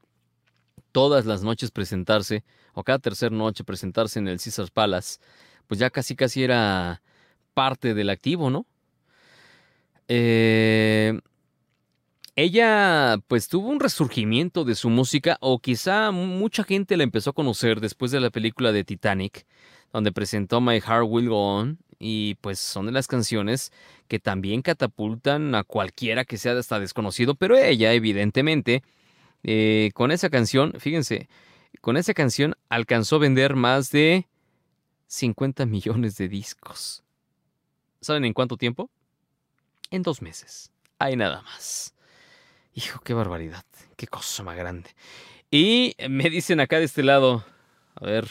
todas las noches presentarse o cada tercera noche presentarse en el Caesars Palace, pues ya casi casi era parte del activo, ¿no? Eh, ella pues tuvo un resurgimiento de su música o quizá mucha gente la empezó a conocer después de la película de Titanic, donde presentó My Heart Will Go On y pues son de las canciones que también catapultan a cualquiera que sea hasta desconocido, pero ella evidentemente eh, con esa canción, fíjense, con esa canción alcanzó a vender más de 50 millones de discos. ¿Saben en cuánto tiempo? En dos meses. Hay nada más. Hijo, qué barbaridad. Qué cosa más grande. Y me dicen acá de este lado, a ver,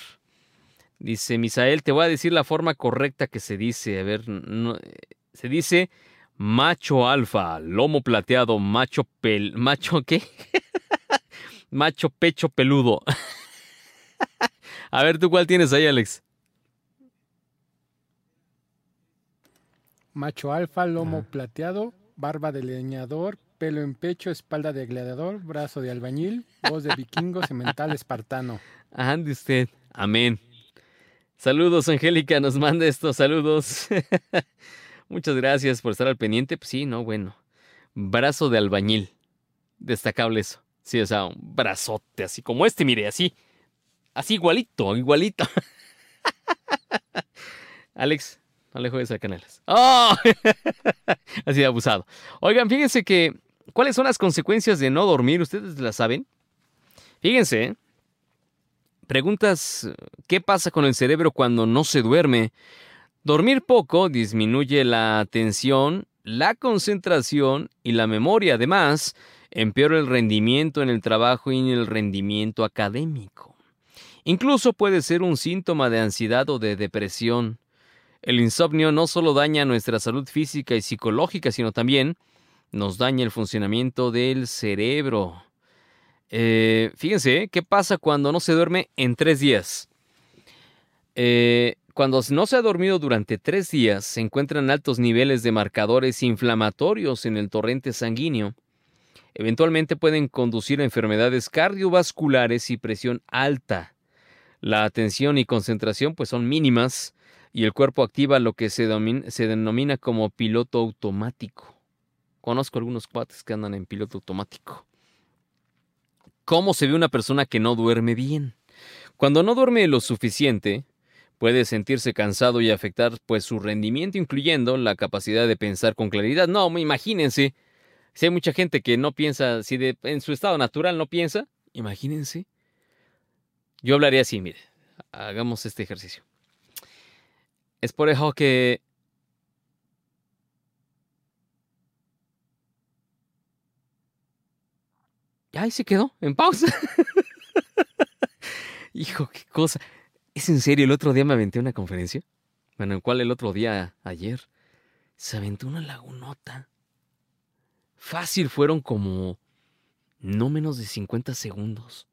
dice Misael, te voy a decir la forma correcta que se dice. A ver, no, se dice macho alfa, lomo plateado, macho pel, macho qué? macho pecho peludo. A ver, ¿tú cuál tienes ahí, Alex?
Macho alfa, lomo plateado, barba de leñador, pelo en pecho, espalda de gladiador, brazo de albañil, voz de vikingo, semental espartano.
Ande usted. Amén. Saludos, Angélica, nos manda estos saludos. Muchas gracias por estar al pendiente. Pues sí, no, bueno. Brazo de albañil. Destacable eso. Sí, o sea, un brazote así como este, mire, así. Así igualito, igualito. Alex, no le juegues a canelas. ¡Oh! así de abusado. Oigan, fíjense que, ¿cuáles son las consecuencias de no dormir? ¿Ustedes las saben? Fíjense, preguntas, ¿qué pasa con el cerebro cuando no se duerme? Dormir poco disminuye la atención, la concentración y la memoria. Además, empeora el rendimiento en el trabajo y en el rendimiento académico. Incluso puede ser un síntoma de ansiedad o de depresión. El insomnio no solo daña nuestra salud física y psicológica, sino también nos daña el funcionamiento del cerebro. Eh, fíjense, ¿qué pasa cuando no se duerme en tres días? Eh, cuando no se ha dormido durante tres días, se encuentran altos niveles de marcadores inflamatorios en el torrente sanguíneo. Eventualmente pueden conducir a enfermedades cardiovasculares y presión alta. La atención y concentración pues son mínimas y el cuerpo activa lo que se, denomina como piloto automático. Conozco algunos cuates que andan en piloto automático. ¿Cómo se ve una persona que no duerme bien? Cuando no duerme lo suficiente, puede sentirse cansado y afectar pues su rendimiento, incluyendo la capacidad de pensar con claridad. No, imagínense, si hay mucha gente que no piensa, si en su estado natural no piensa, imagínense. Yo hablaría así, mire, hagamos este ejercicio. Es por eso que Ahí se quedó, en pausa. Hijo, qué cosa. ¿Es en serio? El otro día me aventé una conferencia. Bueno, ¿en cuál el otro día? Ayer. Se aventó una lagunota. Fácil fueron como no menos de 50 segundos.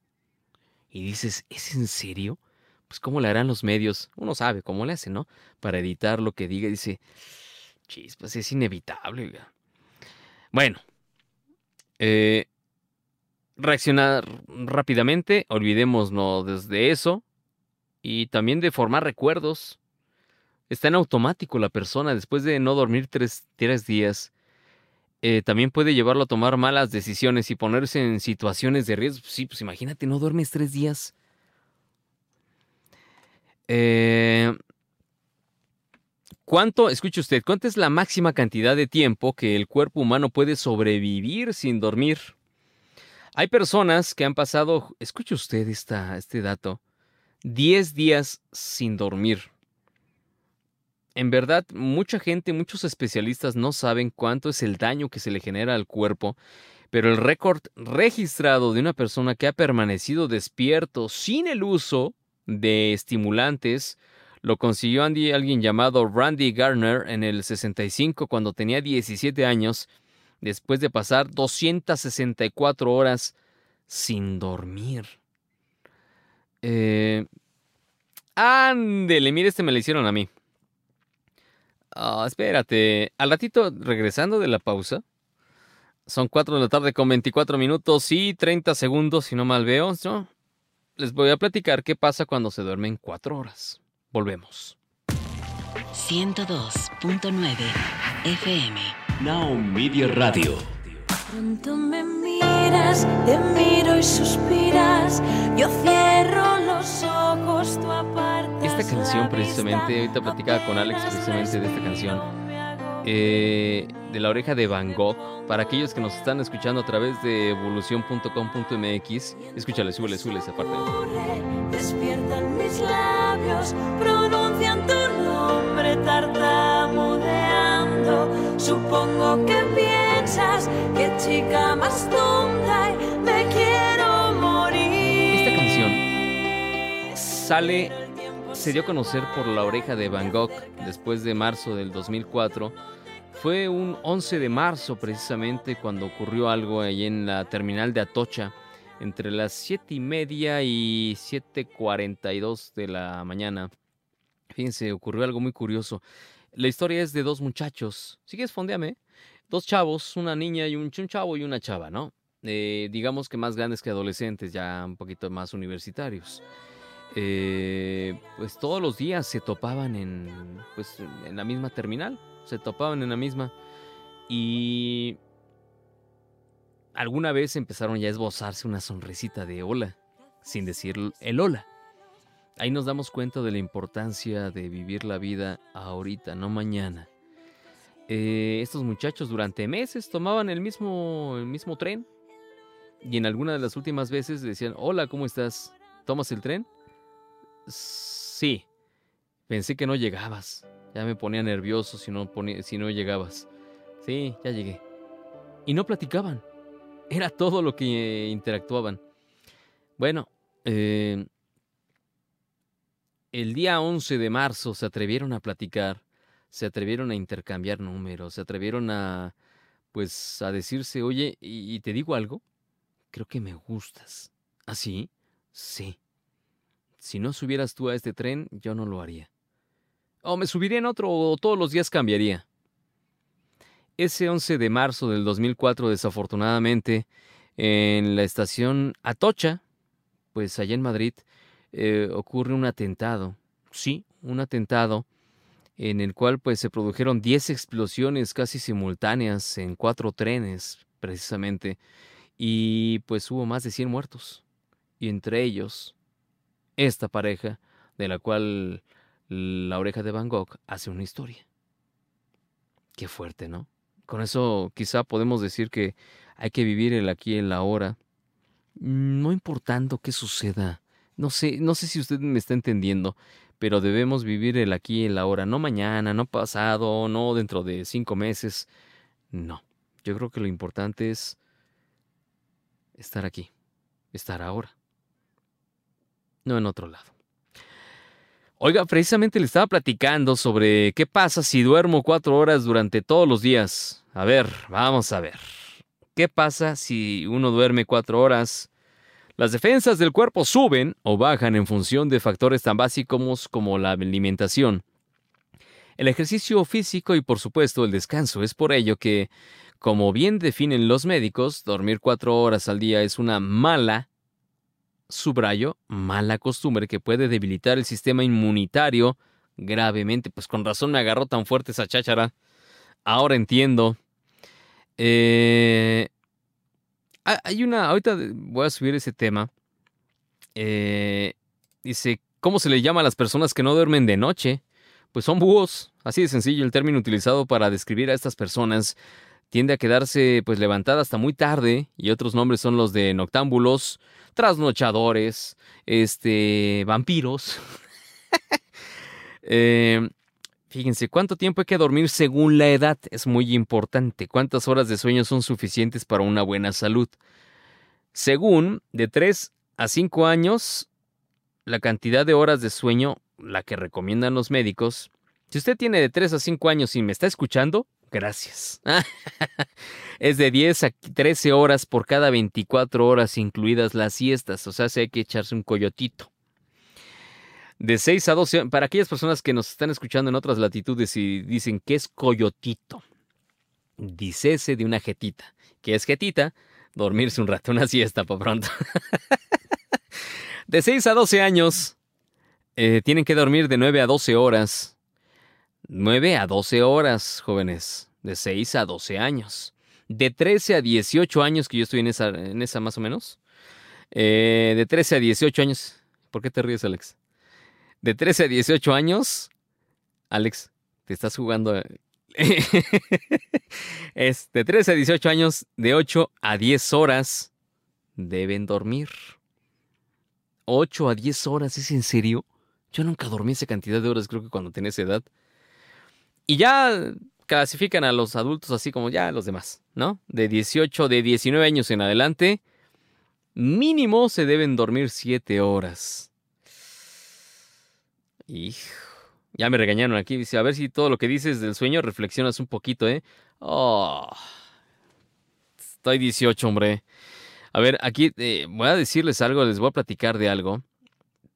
Y dices, ¿es en serio? Pues cómo le harán los medios. Uno sabe cómo le hacen, ¿no? Para editar lo que diga. Dice, chis, pues es inevitable. Bueno. Eh, reaccionar rápidamente. Olvidémonos desde eso y también de formar recuerdos. Está en automático la persona después de no dormir tres, días. Eh, también puede llevarlo a tomar malas decisiones y ponerse en situaciones de riesgo. Sí, pues imagínate, no duermes tres días. Eh, ¿Cuánto, escuche usted, cuánta es la máxima cantidad de tiempo que el cuerpo humano puede sobrevivir sin dormir? Hay personas que han pasado, escuche usted esta, este dato, 10 días sin dormir. En verdad, mucha gente, muchos especialistas no saben cuánto es el daño que se le genera al cuerpo, pero el récord registrado de una persona que ha permanecido despierto sin el uso de estimulantes lo consiguió alguien llamado Randy Garner en el 65 cuando tenía 17 años, después de pasar 264 horas sin dormir. Eh, ándele, mire, este me lo hicieron a mí. Ah, espérate. Al ratito, regresando de la pausa. Son 4 de la tarde con 24 minutos y 30 segundos, si no mal veo. Les voy a platicar qué pasa cuando se duermen 4 horas. Volvemos.
102.9 FM.
Now Media Radio.
Pronto me miras, te miro y suspiras. Yo cierro
Esta canción, precisamente, ahorita platicaba con Alex precisamente de esta canción. Eh, de la oreja de Van Gogh. Para aquellos que nos están escuchando a través de evolución.com.mx, escúchale, súbele, súbele esa parte.
Despiertan mis labios, pronuncian tu nombre tartamudeando. Supongo que piensas que chica más tonta
sale, se dio a conocer por la oreja de Van Gogh después de marzo del 2004. Fue un 11 de marzo precisamente cuando ocurrió algo ahí en la terminal de Atocha entre las 7 y media y 7.42 de la mañana. Fíjense, ocurrió algo muy curioso. La historia es de dos muchachos. ¿Sigues fondeame? Dos chavos, una niña y un, chavo y una chava, ¿no? Eh, digamos que más grandes que adolescentes, ya un poquito más universitarios. Eh, pues todos los días se topaban en, pues, en la misma terminal, se topaban en la misma. Y alguna vez empezaron ya a esbozarse una sonrisita de hola, sin decir el hola. Ahí nos damos cuenta de la importancia de vivir la vida ahorita, no mañana. Eh, estos muchachos durante meses tomaban el mismo, el mismo tren y en alguna de las últimas veces decían, hola, ¿cómo estás? ¿Tomas el tren? Sí. Pensé que no llegabas. Ya me ponía nervioso si no, si no llegabas. Sí, ya llegué. Y no platicaban. Era todo lo que interactuaban. Bueno, eh, el día 11 de marzo se atrevieron a platicar, se atrevieron a intercambiar números, se atrevieron a, pues, a decirse, oye, ¿y, te digo algo? Creo que me gustas. ¿Ah, sí? Si no subieras tú a este tren, yo no lo haría. O me subiría en otro o todos los días cambiaría. Ese 11 de marzo del 2004, desafortunadamente, en la estación Atocha, pues allá en Madrid, eh, ocurre un atentado. Sí, un atentado en el cual pues se produjeron 10 explosiones casi simultáneas en cuatro trenes, precisamente, y pues hubo más de 100 muertos. Y entre ellos, esta pareja, de la cual la oreja de Van Gogh hace una historia. Qué fuerte, ¿no? Con eso quizá podemos decir que hay que vivir el aquí y el ahora, no importando qué suceda. No sé, no sé si usted me está entendiendo, pero debemos vivir el aquí y el ahora, no mañana, no pasado, no dentro de cinco meses. No, yo creo que lo importante es estar aquí, estar ahora, no en otro lado. Oiga, precisamente le estaba platicando sobre qué pasa si duermo cuatro horas durante todos los días. A ver, vamos a ver. ¿Qué pasa si uno duerme cuatro horas? Las defensas del cuerpo suben o bajan en función de factores tan básicos como la alimentación. El ejercicio físico y por supuesto el descanso es por ello que, como bien definen los médicos, dormir cuatro horas al día es una mala subrayo, mala costumbre que puede debilitar el sistema inmunitario gravemente. Pues con razón me agarró tan fuerte esa cháchara. Ahora entiendo. Eh, hay una, ahorita voy a subir ese tema. Eh, dice, ¿cómo se le llama a las personas que no duermen de noche? Pues son búhos. Así de sencillo el término utilizado para describir a estas personas. Tiende a quedarse pues levantada hasta muy tarde y otros nombres son los de noctámbulos, trasnochadores, este, vampiros. eh, fíjense, ¿cuánto tiempo hay que dormir según la edad? Es muy importante. ¿Cuántas horas de sueño son suficientes para una buena salud? Según, de 3 a 5 años, la cantidad de horas de sueño, la que recomiendan los médicos, si usted tiene de 3 a 5 años y me está escuchando, gracias. es de 10 a 13 horas por cada 24 horas, incluidas las siestas. O sea, si hay que echarse un coyotito. De 6 a 12, para aquellas personas que nos están escuchando en otras latitudes y dicen que es coyotito, ese de una jetita. ¿Qué es jetita? Dormirse un rato, una siesta por pronto. de 6 a 12 años, eh, tienen que dormir de 9 a 12 horas. 9 a 12 horas, jóvenes, de 6 a 12 años. De 13 a 18 años, que yo estoy en esa, en esa más o menos. Eh, de 13 a 18 años. ¿Por qué te ríes, Alex? De 13 a 18 años. Alex, te estás jugando. es de 13 a 18 años, de 8 a 10 horas, deben dormir. 8 a 10 horas, ¿es en serio? Yo nunca dormí esa cantidad de horas, creo que cuando tenía esa edad. Y ya clasifican a los adultos así como ya los demás, ¿no? De 18, de 19 años en adelante, mínimo se deben dormir 7 horas. Hijo, ya me regañaron aquí. Dice, a ver si todo lo que dices del sueño reflexionas un poquito, ¿eh? Oh, estoy 18, hombre. A ver, aquí eh, voy a decirles algo, les voy a platicar de algo.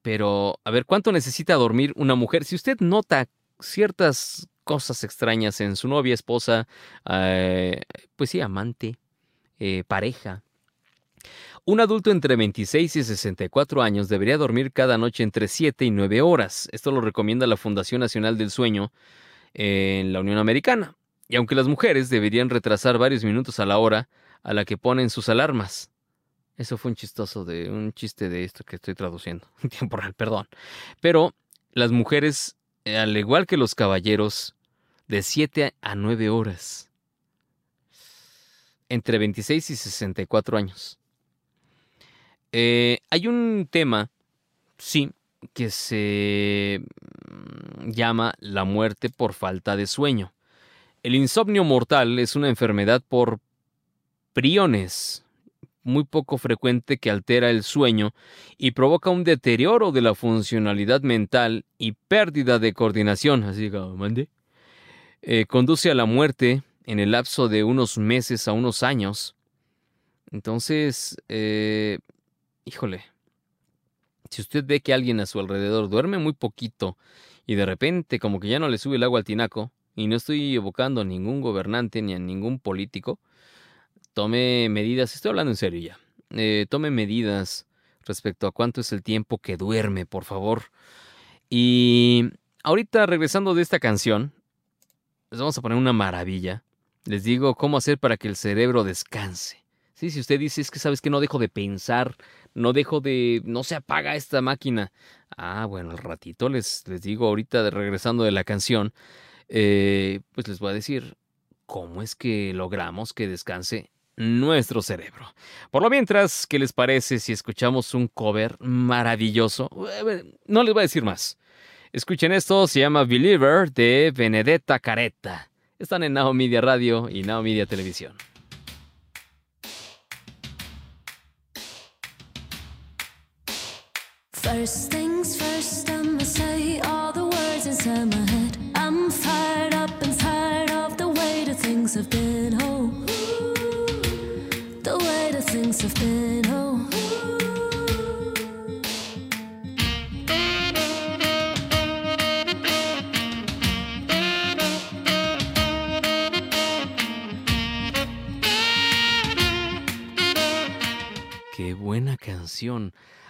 Pero, a ver, ¿cuánto necesita dormir una mujer? Si usted nota ciertas cosas extrañas en su novia, esposa, eh, pues sí, amante, eh, pareja. Un adulto entre 26 y 64 años debería dormir cada noche entre 7 y 9 horas. Esto lo recomienda la Fundación Nacional del Sueño en la Unión Americana. Y aunque las mujeres deberían retrasar varios minutos a la hora a la que ponen sus alarmas. Eso fue un chistoso de un chiste de esto que estoy traduciendo, temporal, perdón. Pero las mujeres, eh, al igual que los caballeros, de 7 a 9 horas. Entre 26 y 64 años. Eh, hay un tema, sí, que se mm, llama la muerte por falta de sueño. El insomnio mortal es una enfermedad por priones, muy poco frecuente que altera el sueño y provoca un deterioro de la funcionalidad mental y pérdida de coordinación. Así que, mande. Eh, conduce a la muerte en el lapso de unos meses a unos años. Entonces, eh, híjole, si usted ve que alguien a su alrededor duerme muy poquito y de repente como que ya no le sube el agua al tinaco, y no estoy evocando a ningún gobernante ni a ningún político, tome medidas, estoy hablando en serio ya, eh, tome medidas respecto a cuánto es el tiempo que duerme, por favor. Y ahorita regresando de esta canción, les vamos a poner una maravilla. Les digo cómo hacer para que el cerebro descanse. Sí, si usted dice es que sabes que no dejo de pensar, no dejo de, no se apaga esta máquina. Ah, bueno, al ratito les, les digo ahorita de, regresando de la canción, eh, pues les voy a decir cómo es que logramos que descanse nuestro cerebro. Por lo mientras, ¿qué les parece si escuchamos un cover maravilloso? Eh, no les voy a decir más. Escuchen esto, se llama Believer de Benedetta Caretta. Están en Now Media Radio y Now Media Televisión.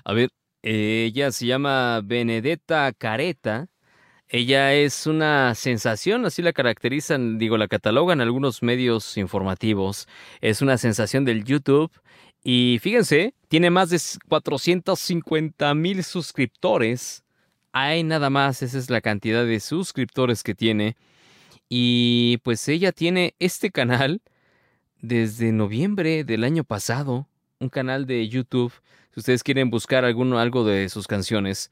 A ver, ella se llama Benedetta Careta. Ella es una sensación, así la caracterizan, digo, la catalogan algunos medios informativos. Es una sensación del YouTube. Y fíjense, tiene más de 450 mil suscriptores. Hay nada más, esa es la cantidad de suscriptores que tiene. Y pues ella tiene este canal desde noviembre del año pasado. Un canal de YouTube si ustedes quieren buscar alguno, algo de sus canciones,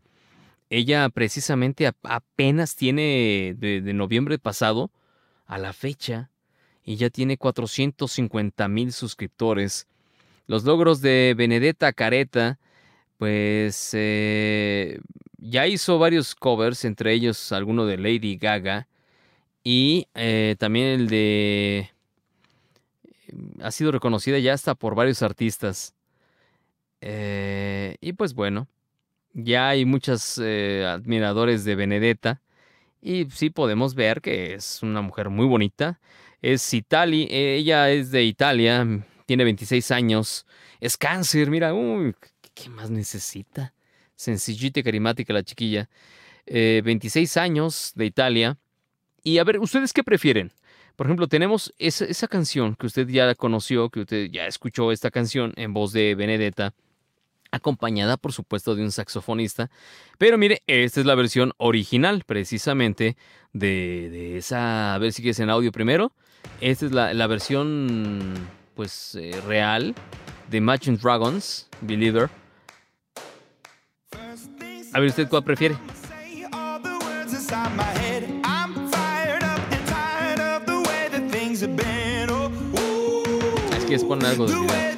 ella precisamente apenas tiene de, noviembre pasado a la fecha y ya tiene 450 mil suscriptores. Los logros de Benedetta Careta, pues eh, ya hizo varios covers, entre ellos alguno de Lady Gaga y eh, también el de... Ha sido reconocida ya hasta por varios artistas. Eh, y pues bueno, ya hay muchos eh, admiradores de Benedetta. Y sí podemos ver que es una mujer muy bonita. Es Itali, ella es de Italia, tiene 26 años, es cáncer, mira, uy, ¿qué más necesita? Sencillita y carismática la chiquilla. 26 eh, años de Italia. Y a ver, ¿ustedes qué prefieren? Por ejemplo, tenemos esa, esa canción que usted ya conoció, que usted ya escuchó esta canción en voz de Benedetta acompañada por supuesto de un saxofonista. Pero mire, esta es la versión original precisamente de, esa, a ver si quieres en audio primero. Esta es la, versión pues eh, real de Imagine Dragons, Believer. A ver usted cuál prefiere. Es que es poner algo de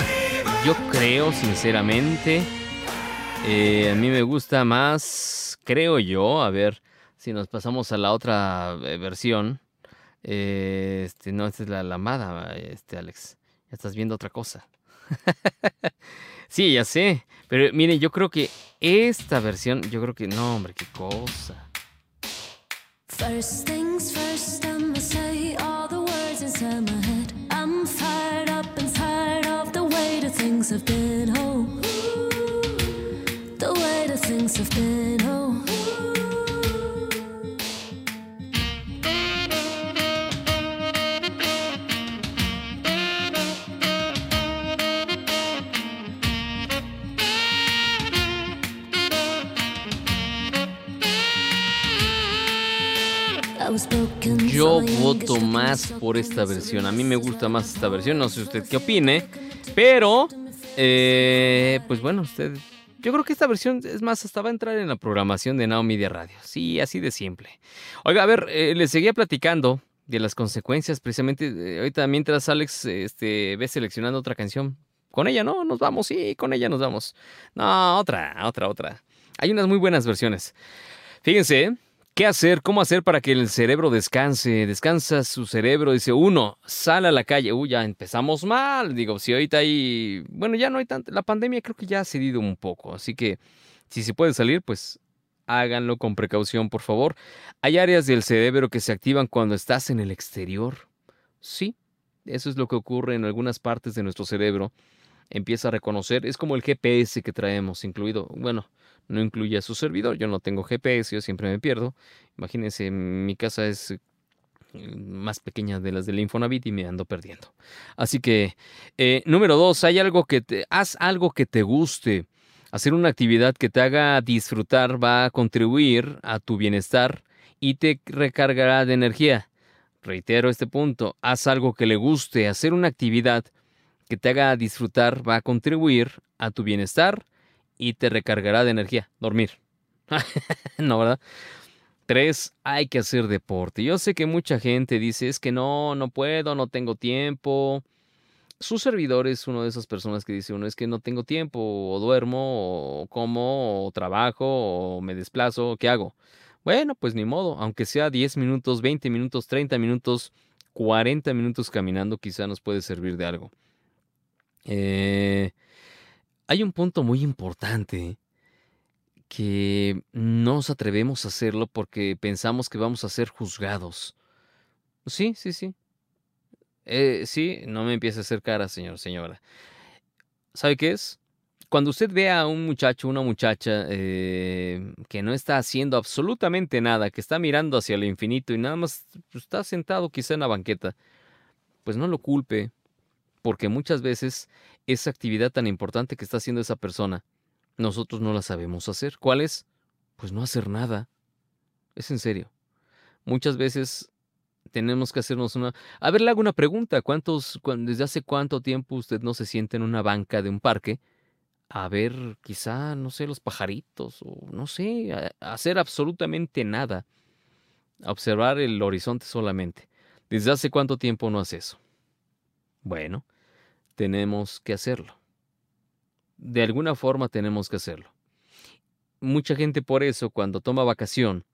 yo creo sinceramente, eh, a mí me gusta más, creo yo, a ver, si nos pasamos a la otra eh, versión, eh, este, no, esta es la lamada, este, Alex. Ya estás viendo otra cosa. sí, ya sé. Pero mire, yo creo que esta versión, yo creo que no, hombre, qué cosa. First things first, things have been. Oh, the way the things have been. Oh.
broken.
Yo voto más por esta versión. A mí me gusta más esta versión. No sé usted qué opine. Pero, eh, pues bueno. Yo creo que esta versión, es más, hasta va a entrar en la programación de Now Media Radio. Sí, así de simple. Oiga, a ver, eh, les seguía platicando de las consecuencias, precisamente. eh, ahorita, mientras Alex este, ve seleccionando otra canción. Con ella, ¿no? Nos vamos, sí, con ella nos vamos. No, otra, otra, otra. Hay unas muy buenas versiones. Fíjense. ¿Qué hacer? ¿Cómo hacer para que el cerebro descanse? Descansa su cerebro. Dice, uno, sal a la calle. Uy, ya empezamos mal. Digo, si ahorita hay... Bueno, ya no hay tanta... La pandemia creo que ya ha cedido un poco. Así que, si se puede salir, pues háganlo con precaución, por favor. Hay áreas del cerebro que se activan cuando estás en el exterior. Sí, eso es lo que ocurre en algunas partes de nuestro cerebro. Empieza a reconocer, es como el GPS que traemos incluido. Bueno, no incluye a su servidor. Yo no tengo GPS, yo siempre me pierdo. Imagínense, mi casa es eh, más pequeña de las del Infonavit y me ando perdiendo. Así que, eh, número dos, hay algo que te, haz algo que te guste. Hacer una actividad que te haga disfrutar va a contribuir a tu bienestar y te recargará de energía. Reitero este punto, haz algo que le guste. Hacer una actividad que te haga disfrutar va a contribuir a tu bienestar y te recargará de energía. Dormir. no, ¿verdad? Tres, hay que hacer deporte. Yo sé que mucha gente dice, es que no, no puedo, no tengo tiempo. Su servidor es una de esas personas que dice, uno es que no tengo tiempo, o duermo, o como, o trabajo, o me desplazo, ¿qué hago? Bueno, pues ni modo, aunque sea 10 minutos, 20 minutos, 30 minutos, 40 minutos caminando, quizá nos puede servir de algo. Eh, hay un punto muy importante que no nos atrevemos a hacerlo porque pensamos que vamos a ser juzgados. Sí, sí, sí. Eh, sí, no me empiece a hacer cara, señor, señora. ¿Sabe qué es? Cuando usted ve a un muchacho, una muchacha eh, que no está haciendo absolutamente nada, que está mirando hacia el infinito y nada más está sentado quizá en la banqueta, pues no lo culpe, porque muchas veces esa actividad tan importante que está haciendo esa persona, nosotros no la sabemos hacer. ¿Cuál es? Pues no hacer nada. Es en serio. Muchas veces tenemos que hacernos una... A ver, le hago una pregunta. ¿Cuántos, desde hace cuánto tiempo usted no se siente en una banca de un parque a ver quizá, no sé, los pajaritos o no sé, hacer absolutamente nada? Observar el horizonte solamente. ¿Desde hace cuánto tiempo no hace eso? Bueno, tenemos que hacerlo. De alguna forma tenemos que hacerlo. Mucha gente por eso, cuando toma vacación,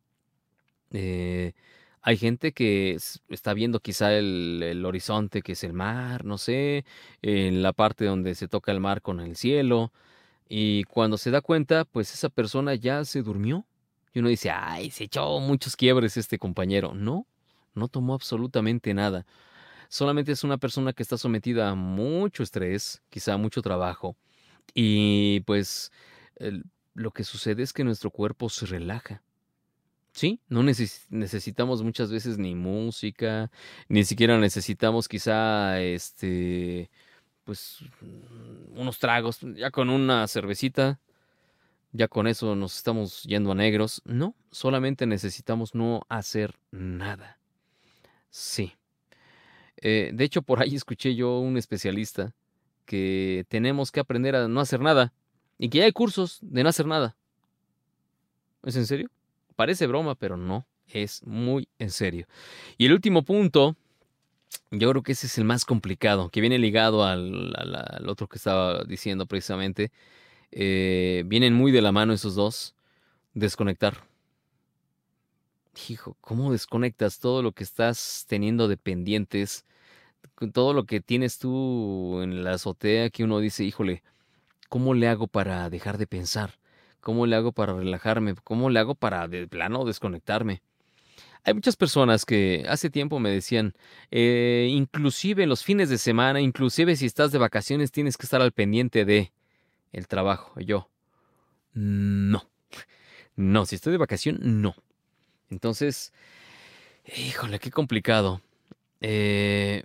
eh, hay gente que está viendo quizá el, el horizonte, que es el mar, no sé, en la parte donde se toca el mar con el cielo, y cuando se da cuenta, pues esa persona ya se durmió. Y uno dice, ay, se echó muchos quiebres este compañero. No, no tomó absolutamente nada. Solamente es una persona que está sometida a mucho estrés, quizá a mucho trabajo, y pues lo que sucede es que nuestro cuerpo se relaja. Sí, no neces- necesitamos muchas veces ni música, ni siquiera necesitamos quizá este pues unos tragos, ya con una cervecita, ya con eso nos estamos yendo a negros. No, solamente necesitamos no hacer nada. Sí. Eh, de hecho, por ahí escuché yo un especialista que tenemos que aprender a no hacer nada y que ya hay cursos de no hacer nada. ¿Es en serio? Parece broma, pero no, es muy en serio. Y el último punto, yo creo que ese es el más complicado, que viene ligado al, al- otro que estaba diciendo precisamente. Eh, vienen muy de la mano esos dos. Desconectar. Hijo, ¿cómo desconectas todo lo que estás teniendo de pendientes? Todo lo que tienes tú en la azotea que uno dice, híjole, ¿cómo le hago para dejar de pensar? ¿Cómo le hago para relajarme? ¿Cómo le hago para de plano desconectarme? Hay muchas personas que hace tiempo me decían, eh, inclusive los fines de semana, inclusive si estás de vacaciones, tienes que estar al pendiente de el trabajo. Yo, no. No, si estoy de vacación, no. Entonces, híjole, qué complicado. Eh,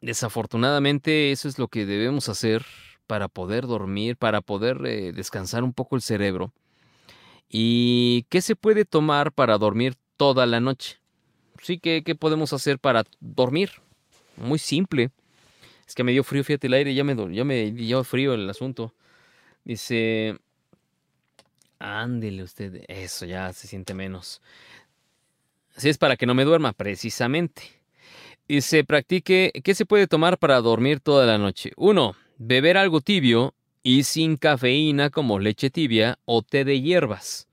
desafortunadamente, eso es lo que debemos hacer para poder dormir, para poder eh, descansar un poco el cerebro. ¿Y qué se puede tomar para dormir toda la noche. Sí, ¿qué, qué podemos hacer para dormir? Muy simple. Es que me dio frío, fíjate el aire, ya me, ya me dio frío el asunto. Dice, ándele usted, eso ya se siente menos. Así es para que no me duerma, precisamente. Y se practique, ¿qué se puede tomar para dormir toda la noche? Uno, beber algo tibio y sin cafeína como leche tibia o té de hierbas.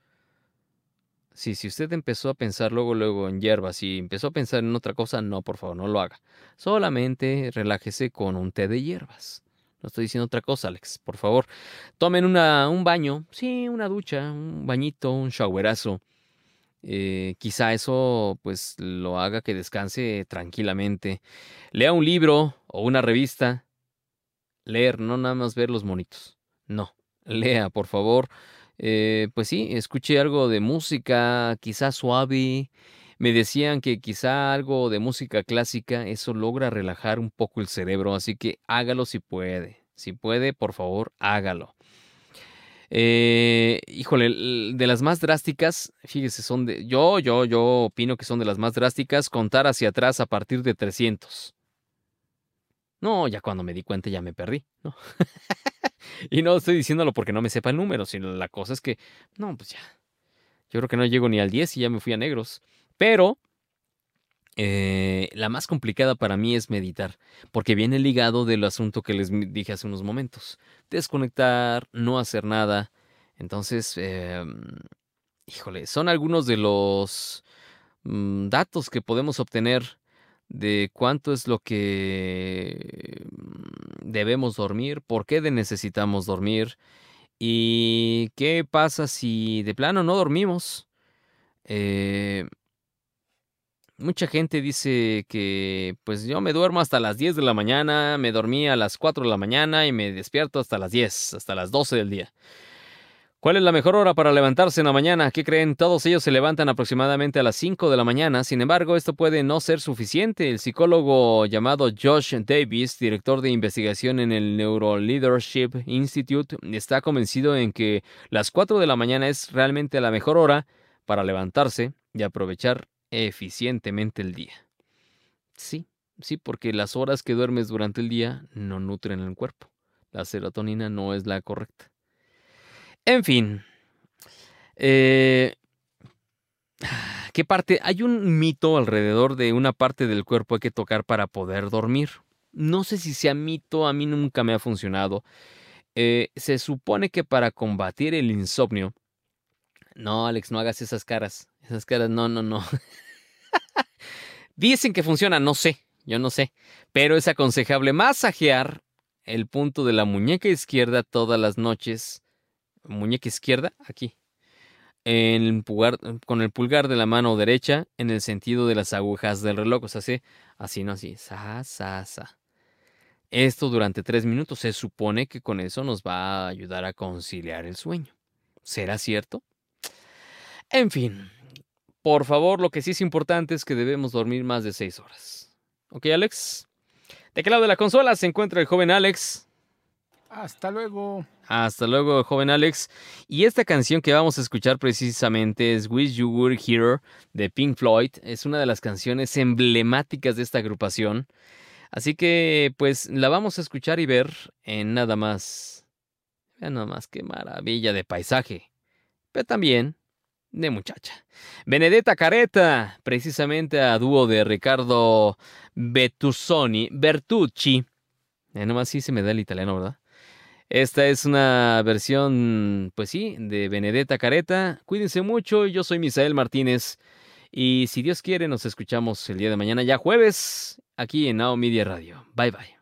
Sí, si usted empezó a pensar luego, luego en hierbas y empezó a pensar en otra cosa, no, por favor, no lo haga. Solamente relájese con un té de hierbas. No estoy diciendo otra cosa, Alex. Por favor, tomen una, un baño, sí, una ducha, un bañito, un showerazo. Eh, quizá eso pues lo haga que descanse tranquilamente. Lea un libro o una revista. Leer, no nada más ver los monitos. No, lea, por favor. Eh, pues sí, escuché algo de música, quizá suave. Me decían que quizá algo de música clásica, eso logra relajar un poco el cerebro, así que hágalo si puede. Si puede, por favor, hágalo. Eh, híjole, de las más drásticas, fíjese, son de. Yo, yo, yo opino que son de las más drásticas, contar hacia atrás a partir de 300. No, ya cuando me di cuenta ya me perdí, ¿no? y no estoy diciéndolo porque no me sepa el número, sino la cosa es que, no, pues ya. Yo creo que no llego ni al 10 y ya me fui a negros. Pero eh, la más complicada para mí es meditar, porque viene ligado del asunto que les dije hace unos momentos. Desconectar, no hacer nada. Entonces, eh, híjole, son algunos de los mm, datos que podemos obtener de cuánto es lo que mm, debemos dormir, por qué necesitamos dormir y qué pasa si de plano no dormimos. Eh, mucha gente dice que pues yo me duermo hasta las 10 de la mañana, me dormí a las 4 de la mañana y me despierto hasta las 10, hasta las 12 del día. ¿Cuál es la mejor hora para levantarse en la mañana? ¿Qué creen? Todos ellos se levantan aproximadamente a las 5 de la mañana. Sin embargo, esto puede no ser suficiente. El psicólogo llamado Josh Davis, director de investigación en el Neuroleadership Institute, está convencido en que las 4 de la mañana es realmente la mejor hora para levantarse y aprovechar eficientemente el día. Sí, sí, porque las horas que duermes durante el día no nutren el cuerpo. La serotonina no es la correcta. En fin. Eh, ¿Qué parte? Hay un mito alrededor de una parte del cuerpo hay que tocar para poder dormir. No sé si sea mito, a mí nunca me ha funcionado. Eh, se supone que para combatir el insomnio. No, Alex, no hagas esas caras. Esas caras, no, no, no. Dicen que funciona, no sé, yo no sé. Pero es aconsejable masajear el punto de la muñeca izquierda todas las noches muñeca izquierda, aquí, con el pulgar de la mano derecha en el sentido de las agujas del reloj, o sea, así, así no así, sa. Esto durante tres minutos, se supone que con eso nos va a ayudar a conciliar el sueño. ¿Será cierto? En fin, por favor, lo que sí es importante es que debemos dormir más de seis horas. ¿Ok, Alex? ¿De qué lado de la consola se encuentra el joven Alex?
Hasta luego.
Hasta luego, joven Alex. Y esta canción que vamos a escuchar precisamente es Wish You Were Here de Pink Floyd. Es una de las canciones emblemáticas de esta agrupación. Así que, pues, la vamos a escuchar y ver en nada más. Vean nada más qué maravilla de paisaje. Pero también de muchacha. Benedetta Careta, precisamente a dúo de Ricardo Bertuzzoni, Bertucci. Eh, nomás sí se me da el italiano, ¿verdad? Esta es una versión, pues sí, de Benedetta Careta. Cuídense mucho, yo soy Misael Martínez. Y si Dios quiere, nos escuchamos el día de mañana, ya jueves, aquí en Now Media Radio. Bye bye.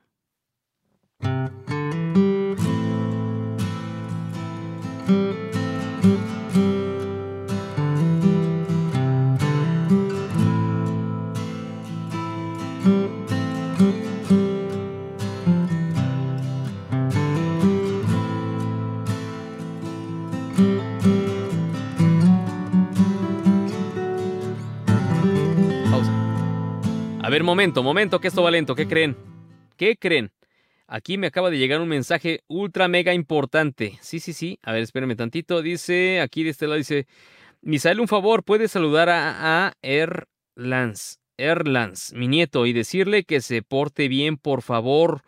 Ver, momento, momento, que esto va lento. ¿Qué creen? ¿Qué creen? Aquí me acaba de llegar un mensaje ultra mega importante. Sí, sí, sí. A ver, espérenme tantito. Dice, aquí de este lado dice, Misael, un favor, puedes saludar a, a Erlans, mi nieto, y decirle que se porte bien, por favor.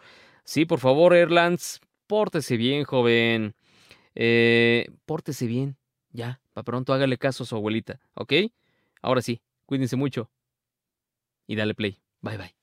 Sí, por favor, Erlans, pórtese bien, joven. Eh, pórtese bien, ya, para pronto hágale caso a su abuelita, ¿ok? Ahora sí, cuídense mucho. Y dale play. Bye bye.